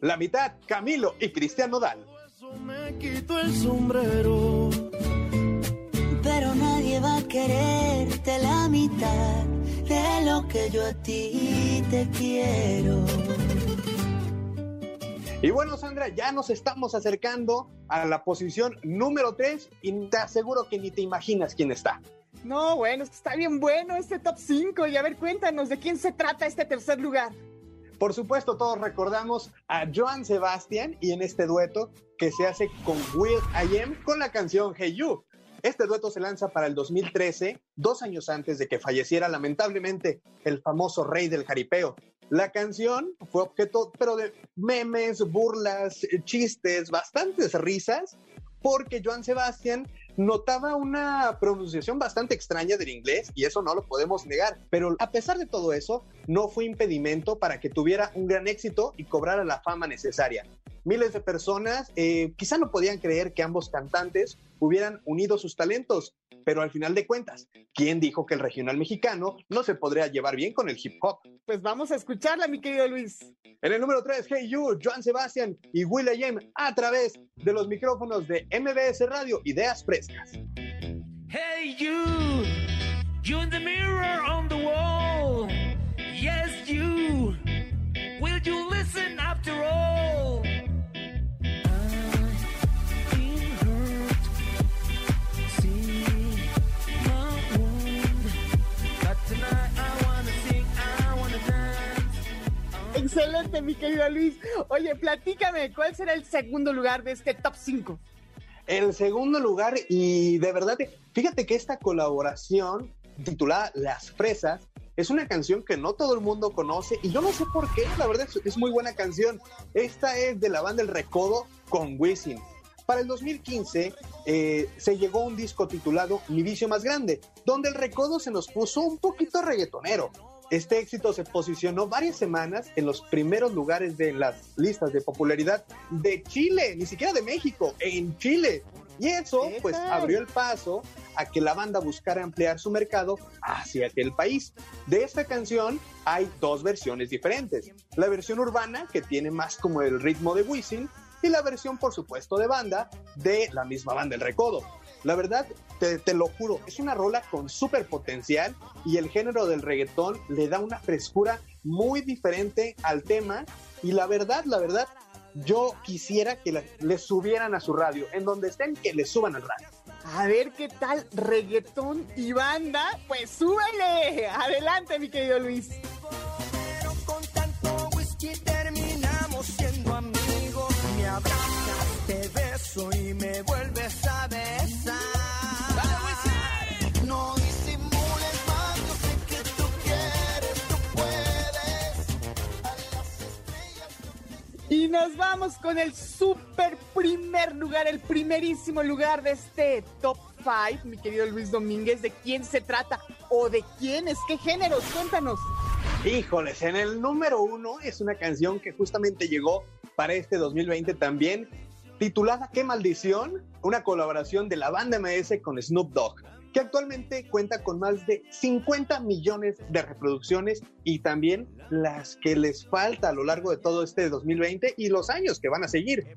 Speaker 17: La mitad, Camilo y Cristian Nodal.
Speaker 9: Me quito el sombrero.
Speaker 11: Pero nadie va a quererte la mitad de lo que yo a ti te quiero.
Speaker 17: Y bueno, Sandra, ya nos estamos acercando a la posición número 3 y te aseguro que ni te imaginas quién está.
Speaker 13: No, bueno, está bien bueno este top 5. Y a ver, cuéntanos de quién se trata este tercer lugar.
Speaker 17: Por supuesto, todos recordamos a Joan Sebastian y en este dueto que se hace con Will I Am con la canción Hey You. Este dueto se lanza para el 2013, dos años antes de que falleciera lamentablemente el famoso rey del jaripeo. La canción fue objeto, pero de memes, burlas, chistes, bastantes risas, porque Joan Sebastián notaba una pronunciación bastante extraña del inglés y eso no lo podemos negar. Pero a pesar de todo eso, no fue impedimento para que tuviera un gran éxito y cobrara la fama necesaria. Miles de personas eh, quizá no podían creer que ambos cantantes hubieran unido sus talentos, pero al final de cuentas, ¿quién dijo que el regional mexicano no se podría llevar bien con el hip hop?
Speaker 13: Pues vamos a escucharla, mi querido Luis.
Speaker 17: En el número 3, Hey You, Joan Sebastian y Will.i.am a través de los micrófonos de MBS Radio Ideas Frescas.
Speaker 9: Hey you, you in the mirror on the wall. Yes you, will you listen after all?
Speaker 13: Excelente, mi querido Luis. Oye, platícame, ¿cuál será el segundo lugar de este top 5?
Speaker 17: El segundo lugar, y de verdad, fíjate que esta colaboración titulada Las Fresas es una canción que no todo el mundo conoce y yo no sé por qué, la verdad es, muy buena canción. Esta es de la banda El Recodo con Wisin. Para el 2015 eh, se llegó un disco titulado Mi vicio más grande, donde el recodo se nos puso un poquito reggaetonero. Este éxito se posicionó varias semanas en los primeros lugares de las listas de popularidad de Chile, ni siquiera de México, en Chile. Y eso pues abrió el paso a que la banda buscara ampliar su mercado hacia aquel país. De esta canción hay dos versiones diferentes. La versión urbana, que tiene más como el ritmo de Wisin, y la versión, por supuesto, de banda de la misma banda El Recodo. La verdad, te, te lo juro, es una rola con súper potencial y el género del reggaetón le da una frescura muy diferente al tema. Y la verdad, la verdad, yo quisiera que le, le subieran a su radio. En donde estén, que le suban al radio.
Speaker 13: A ver qué tal reggaetón y banda. Pues súbele. Adelante, mi querido Luis.
Speaker 9: whisky terminamos siendo amigos. Me abrazas, te beso y me vuelves a
Speaker 13: Y nos vamos con el super primer lugar, el primerísimo lugar de este top 5, mi querido Luis Domínguez. ¿De quién se trata? ¿O de quiénes? ¿Qué géneros? Cuéntanos.
Speaker 17: Híjoles, en el número uno es una canción que justamente llegó para este 2020 también, titulada Qué maldición, una colaboración de la banda MS con Snoop Dogg, que actualmente cuenta con más de 50 millones de reproducciones y también las que les falta a lo largo de todo este 2020 y los años que van a seguir.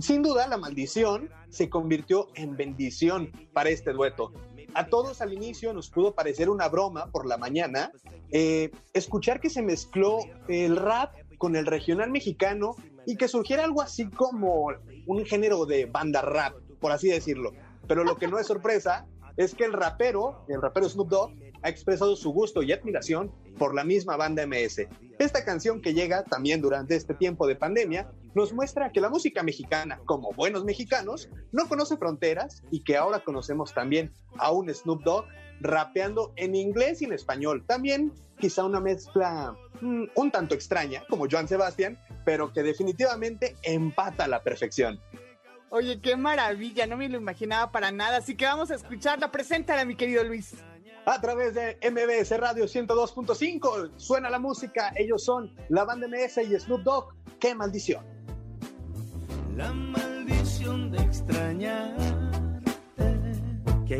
Speaker 17: Sin duda, la maldición se convirtió en bendición para este dueto. A todos al inicio nos pudo parecer una broma por la mañana eh, escuchar que se mezcló el rap con el regional mexicano y que surgiera algo así como un género de banda rap, por así decirlo. Pero lo que no es sorpresa es que el rapero, el rapero Snoop Dogg, ha expresado su gusto y admiración por la misma banda MS. Esta canción que llega también durante este tiempo de pandemia nos muestra que la música mexicana, como buenos mexicanos, no conoce fronteras y que ahora conocemos también a un Snoop Dogg rapeando en inglés y en español. También quizá una mezcla mm, un tanto extraña, como Joan Sebastián, pero que definitivamente empata a la perfección.
Speaker 13: Oye, qué maravilla, no me lo imaginaba para nada, así que vamos a escucharla. Preséntala, mi querido Luis.
Speaker 17: A través de MBS Radio 102.5 suena la música, ellos son la banda MS y Snoop Dogg. ¡Qué maldición!
Speaker 9: La maldición de extrañar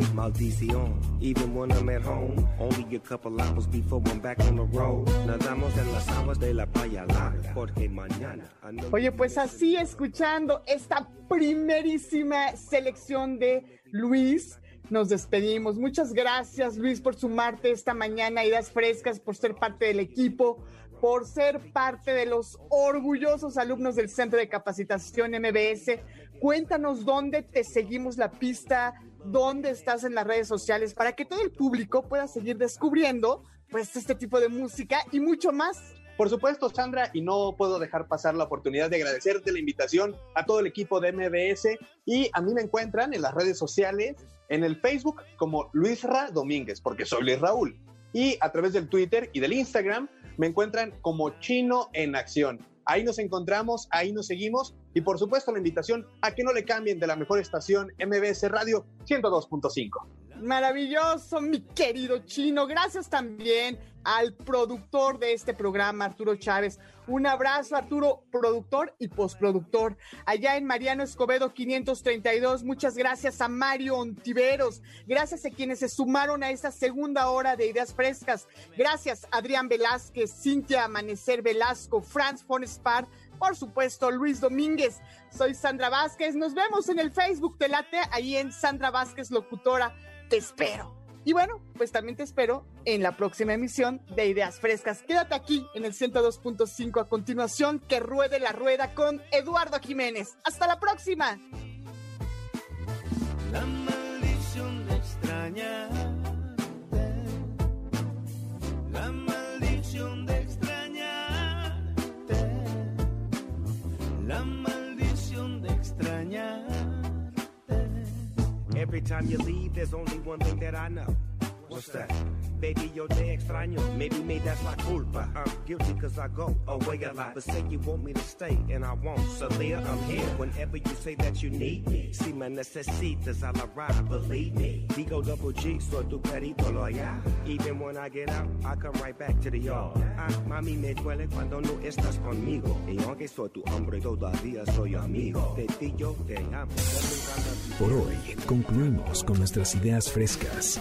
Speaker 21: Maldición. Even when I'm at home, only a couple hours before I'm back on the road. Nadamos en las aguas de la playa larga, porque mañana.
Speaker 13: Oye, pues así escuchando esta primerísima selección de Luis. Nos despedimos. Muchas gracias, Luis, por sumarte esta mañana, ideas frescas, por ser parte del equipo, por ser parte de los orgullosos alumnos del Centro de Capacitación MBS. Cuéntanos dónde te seguimos la pista, dónde estás en las redes sociales para que todo el público pueda seguir descubriendo pues este tipo de música y mucho más.
Speaker 17: Por supuesto, Sandra, y no puedo dejar pasar la oportunidad de agradecerte la invitación a todo el equipo de MBS y a mí me encuentran en las redes sociales, en el Facebook como Luis Ra Domínguez, porque soy Luis Raúl, y a través del Twitter y del Instagram me encuentran como Chino en Acción. Ahí nos encontramos, ahí nos seguimos y por supuesto la invitación a que no le cambien de la mejor estación MBS Radio 102.5.
Speaker 13: Maravilloso, mi querido chino. Gracias también al productor de este programa, Arturo Chávez. Un abrazo, Arturo, productor y postproductor. Allá en Mariano Escobedo 532, muchas gracias a Mario Ontiveros. Gracias a quienes se sumaron a esta segunda hora de Ideas Frescas. Gracias, Adrián Velázquez, Cintia Amanecer Velasco, Franz von Spar, por supuesto, Luis Domínguez. Soy Sandra Vázquez. Nos vemos en el Facebook de Late, ahí en Sandra Vázquez Locutora te espero. Y bueno, pues también te espero en la próxima emisión de Ideas Frescas. Quédate aquí en el 102.5 a continuación que ruede la rueda con Eduardo Jiménez. Hasta la próxima.
Speaker 9: La maldición de extrañarte.
Speaker 21: Every time you leave, there's only one thing that I know. What's that? Baby, yo te extraño. Maybe me that's la culpa. I'm guilty cause I go away a lot. But say you want me to stay and I won't. So Leah, I'm here whenever you say that you need me. Si me necesitas, I'll arrive, believe me. Digo double G, soy tu perito loyal. Even when I get out, I come right back to the yard. Ah, mami, me duele cuando no estás conmigo. Y aunque soy tu hombre, todavía soy amigo. De ti yo te amo.
Speaker 20: Por hoy, concluimos con nuestras ideas frescas.